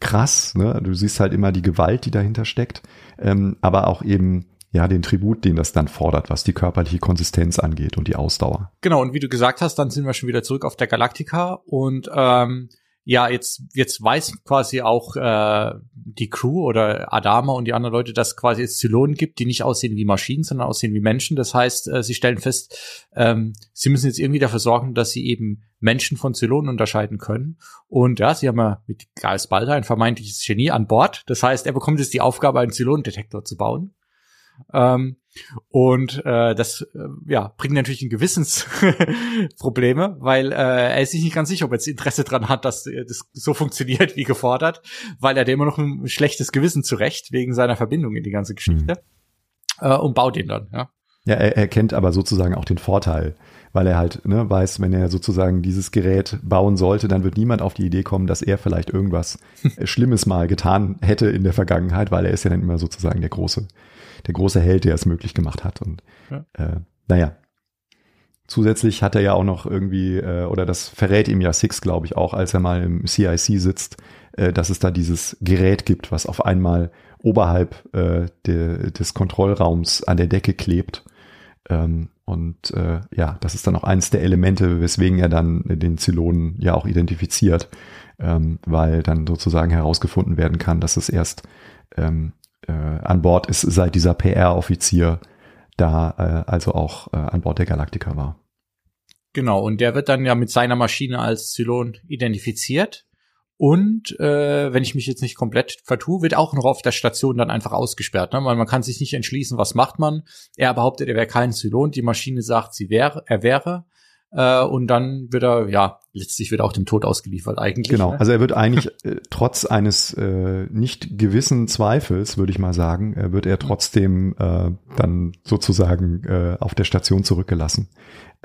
krass. Ne? Du siehst halt immer die Gewalt, die dahinter steckt, ähm, aber auch eben ja den Tribut, den das dann fordert, was die körperliche Konsistenz angeht und die Ausdauer. Genau, und wie du gesagt hast, dann sind wir schon wieder zurück auf der Galactica und ähm, ja, jetzt, jetzt weiß quasi auch äh, die Crew oder Adama und die anderen Leute, dass quasi es Zylonen gibt, die nicht aussehen wie Maschinen, sondern aussehen wie Menschen. Das heißt, äh, sie stellen fest, ähm, sie müssen jetzt irgendwie dafür sorgen, dass sie eben Menschen von Zylonen unterscheiden können. Und ja, sie haben ja mit Gaius Balder ein vermeintliches Genie an Bord. Das heißt, er bekommt jetzt die Aufgabe, einen Zylonendetektor zu bauen. Ähm, und äh, das äh, ja, bringt natürlich ein Gewissensprobleme, weil äh, er ist sich nicht ganz sicher, ob er jetzt Interesse dran hat, dass äh, das so funktioniert wie gefordert, weil er dem immer noch ein schlechtes Gewissen zurecht wegen seiner Verbindung in die ganze Geschichte mhm. äh, und baut ihn dann. Ja, ja er, er kennt aber sozusagen auch den Vorteil, weil er halt ne, weiß, wenn er sozusagen dieses Gerät bauen sollte, dann wird niemand auf die Idee kommen, dass er vielleicht irgendwas Schlimmes mal getan hätte in der Vergangenheit, weil er ist ja dann immer sozusagen der große der große Held, der es möglich gemacht hat. Und ja. äh, naja, zusätzlich hat er ja auch noch irgendwie, äh, oder das verrät ihm ja Six, glaube ich, auch, als er mal im CIC sitzt, äh, dass es da dieses Gerät gibt, was auf einmal oberhalb äh, de, des Kontrollraums an der Decke klebt. Ähm, und äh, ja, das ist dann auch eines der Elemente, weswegen er dann den Zylonen ja auch identifiziert, ähm, weil dann sozusagen herausgefunden werden kann, dass es erst ähm, äh, an Bord ist, seit dieser PR-Offizier da äh, also auch äh, an Bord der Galactica war. Genau, und der wird dann ja mit seiner Maschine als Zylon identifiziert. Und äh, wenn ich mich jetzt nicht komplett vertue, wird auch noch auf der Station dann einfach ausgesperrt, ne? weil man kann sich nicht entschließen, was macht man. Er behauptet, er wäre kein Zylon, die Maschine sagt, sie wäre, er wäre. Äh, und dann wird er, ja, letztlich wird er auch dem Tod ausgeliefert eigentlich. Genau, ne? also er wird eigentlich äh, trotz eines äh, nicht gewissen Zweifels, würde ich mal sagen, äh, wird er trotzdem äh, dann sozusagen äh, auf der Station zurückgelassen.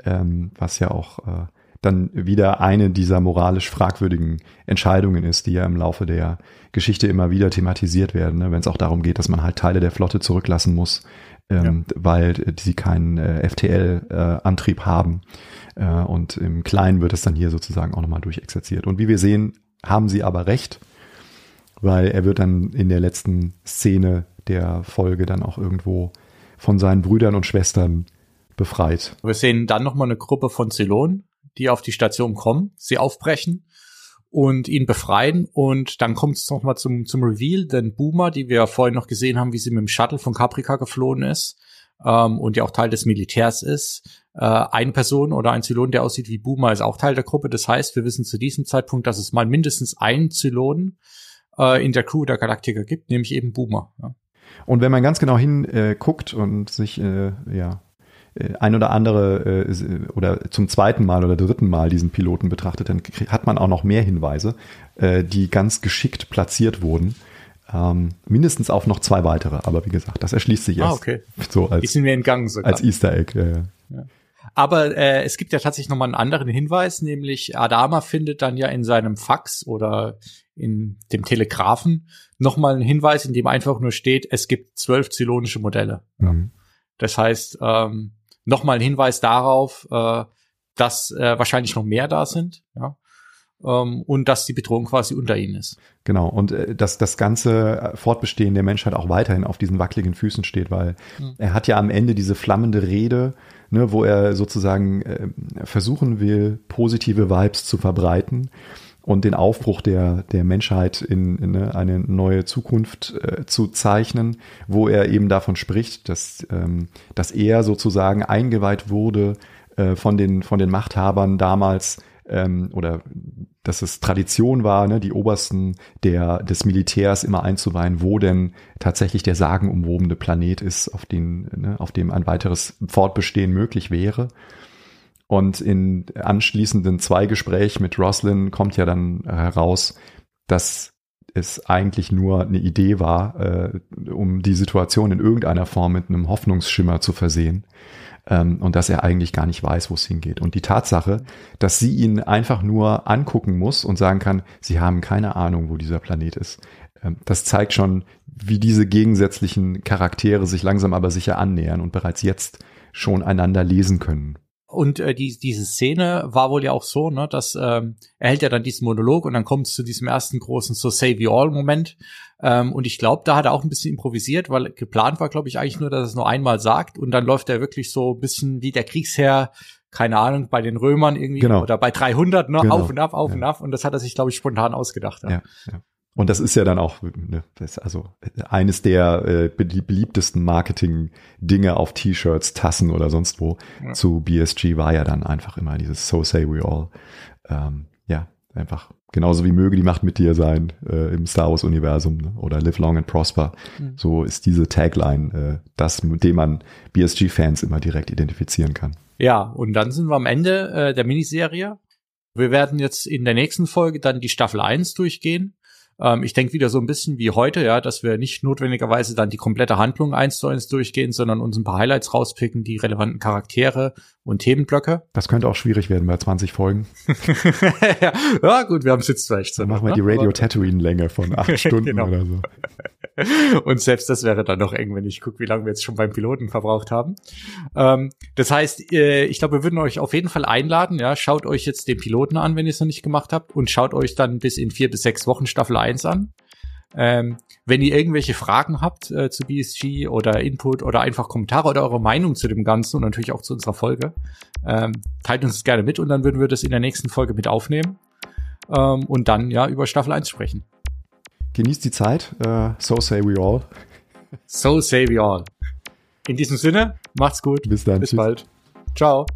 Ähm, was ja auch äh, dann wieder eine dieser moralisch fragwürdigen Entscheidungen ist, die ja im Laufe der Geschichte immer wieder thematisiert werden, ne? wenn es auch darum geht, dass man halt Teile der Flotte zurücklassen muss, ähm, ja. weil sie keinen äh, FTL-Antrieb äh, haben. Äh, und im Kleinen wird es dann hier sozusagen auch nochmal durchexerziert. Und wie wir sehen, haben sie aber recht, weil er wird dann in der letzten Szene der Folge dann auch irgendwo von seinen Brüdern und Schwestern befreit. Wir sehen dann nochmal eine Gruppe von Zylonen, die auf die Station kommen, sie aufbrechen und ihn befreien. Und dann kommt es nochmal zum, zum Reveal, denn Boomer, die wir vorhin noch gesehen haben, wie sie mit dem Shuttle von Caprica geflohen ist ähm, und ja auch Teil des Militärs ist, äh, eine Person oder ein Zylon, der aussieht wie Boomer, ist auch Teil der Gruppe. Das heißt, wir wissen zu diesem Zeitpunkt, dass es mal mindestens einen Zylon äh, in der Crew der Galaktiker gibt, nämlich eben Boomer. Ja. Und wenn man ganz genau hinguckt äh, und sich äh, ja äh, ein oder andere äh, oder zum zweiten Mal oder dritten Mal diesen Piloten betrachtet, dann hat man auch noch mehr Hinweise, äh, die ganz geschickt platziert wurden. Ähm, mindestens auf noch zwei weitere, aber wie gesagt, das erschließt sich ah, erst. Ah, okay. So als, die sind mir entgangen sogar. Als Easter Egg, ja, ja. Aber äh, es gibt ja tatsächlich noch mal einen anderen Hinweis, nämlich Adama findet dann ja in seinem Fax oder in dem Telegraphen noch mal einen Hinweis, in dem einfach nur steht, es gibt zwölf zylonische Modelle. Mhm. Das heißt, ähm, noch mal ein Hinweis darauf, äh, dass äh, wahrscheinlich noch mehr da sind. Ja ähm, und dass die Bedrohung quasi unter ihnen ist. Genau, und äh, dass das ganze Fortbestehen der Menschheit auch weiterhin auf diesen wackeligen Füßen steht, weil mhm. er hat ja am Ende diese flammende Rede, ne, wo er sozusagen äh, versuchen will, positive Vibes zu verbreiten und den Aufbruch der, der Menschheit in, in eine neue Zukunft äh, zu zeichnen, wo er eben davon spricht, dass, ähm, dass er sozusagen eingeweiht wurde äh, von, den, von den Machthabern damals ähm, oder dass es Tradition war, ne, die Obersten der, des Militärs immer einzuweihen, wo denn tatsächlich der sagenumwobene Planet ist, auf, den, ne, auf dem ein weiteres Fortbestehen möglich wäre. Und in anschließenden Zweigespräch mit Roslin kommt ja dann heraus, dass es eigentlich nur eine Idee war, äh, um die Situation in irgendeiner Form mit einem Hoffnungsschimmer zu versehen ähm, und dass er eigentlich gar nicht weiß, wo es hingeht. Und die Tatsache, dass sie ihn einfach nur angucken muss und sagen kann, sie haben keine Ahnung, wo dieser Planet ist, ähm, das zeigt schon, wie diese gegensätzlichen Charaktere sich langsam aber sicher annähern und bereits jetzt schon einander lesen können. Und äh, die, diese Szene war wohl ja auch so, ne, dass ähm, er hält ja dann diesen Monolog und dann kommt es zu diesem ersten großen So Save You All Moment. Ähm, und ich glaube, da hat er auch ein bisschen improvisiert, weil geplant war, glaube ich, eigentlich nur, dass er es nur einmal sagt und dann läuft er wirklich so ein bisschen wie der Kriegsherr, keine Ahnung, bei den Römern irgendwie genau. oder bei 300, ne, genau. auf und ab, auf ja. und ab. Und das hat er sich, glaube ich, spontan ausgedacht. Ja. Ja, ja. Und das ist ja dann auch ne, das also eines der äh, beliebtesten Marketing-Dinge auf T-Shirts, Tassen oder sonst wo ja. zu BSG war ja dann einfach immer dieses So Say We All. Ähm, ja, einfach genauso wie möge die Macht mit dir sein äh, im Star Wars-Universum ne? oder Live Long and Prosper. Mhm. So ist diese Tagline äh, das, mit dem man BSG-Fans immer direkt identifizieren kann. Ja, und dann sind wir am Ende äh, der Miniserie. Wir werden jetzt in der nächsten Folge dann die Staffel 1 durchgehen. Ähm, ich denke wieder so ein bisschen wie heute, ja, dass wir nicht notwendigerweise dann die komplette Handlung eins zu eins durchgehen, sondern uns ein paar Highlights rauspicken, die relevanten Charaktere und Themenblöcke. Das könnte auch schwierig werden bei 20 Folgen. ja, gut, wir haben es jetzt vielleicht so. Dann machen wir die Radio Tatooine-Länge von acht Stunden genau. oder so. Und selbst das wäre dann noch eng, wenn ich gucke, wie lange wir jetzt schon beim Piloten verbraucht haben. Ähm, das heißt, äh, ich glaube, wir würden euch auf jeden Fall einladen. Ja, schaut euch jetzt den Piloten an, wenn ihr es noch nicht gemacht habt, und schaut euch dann bis in vier bis sechs Wochen Staffel 1 an. Ähm, wenn ihr irgendwelche Fragen habt äh, zu BSG oder Input oder einfach Kommentare oder eure Meinung zu dem Ganzen und natürlich auch zu unserer Folge, ähm, teilt uns das gerne mit und dann würden wir das in der nächsten Folge mit aufnehmen ähm, und dann ja über Staffel 1 sprechen. Genießt die Zeit. Uh, so say we all. So say we all. In diesem Sinne, macht's gut. Bis dann. Bis Tschüss. bald. Ciao.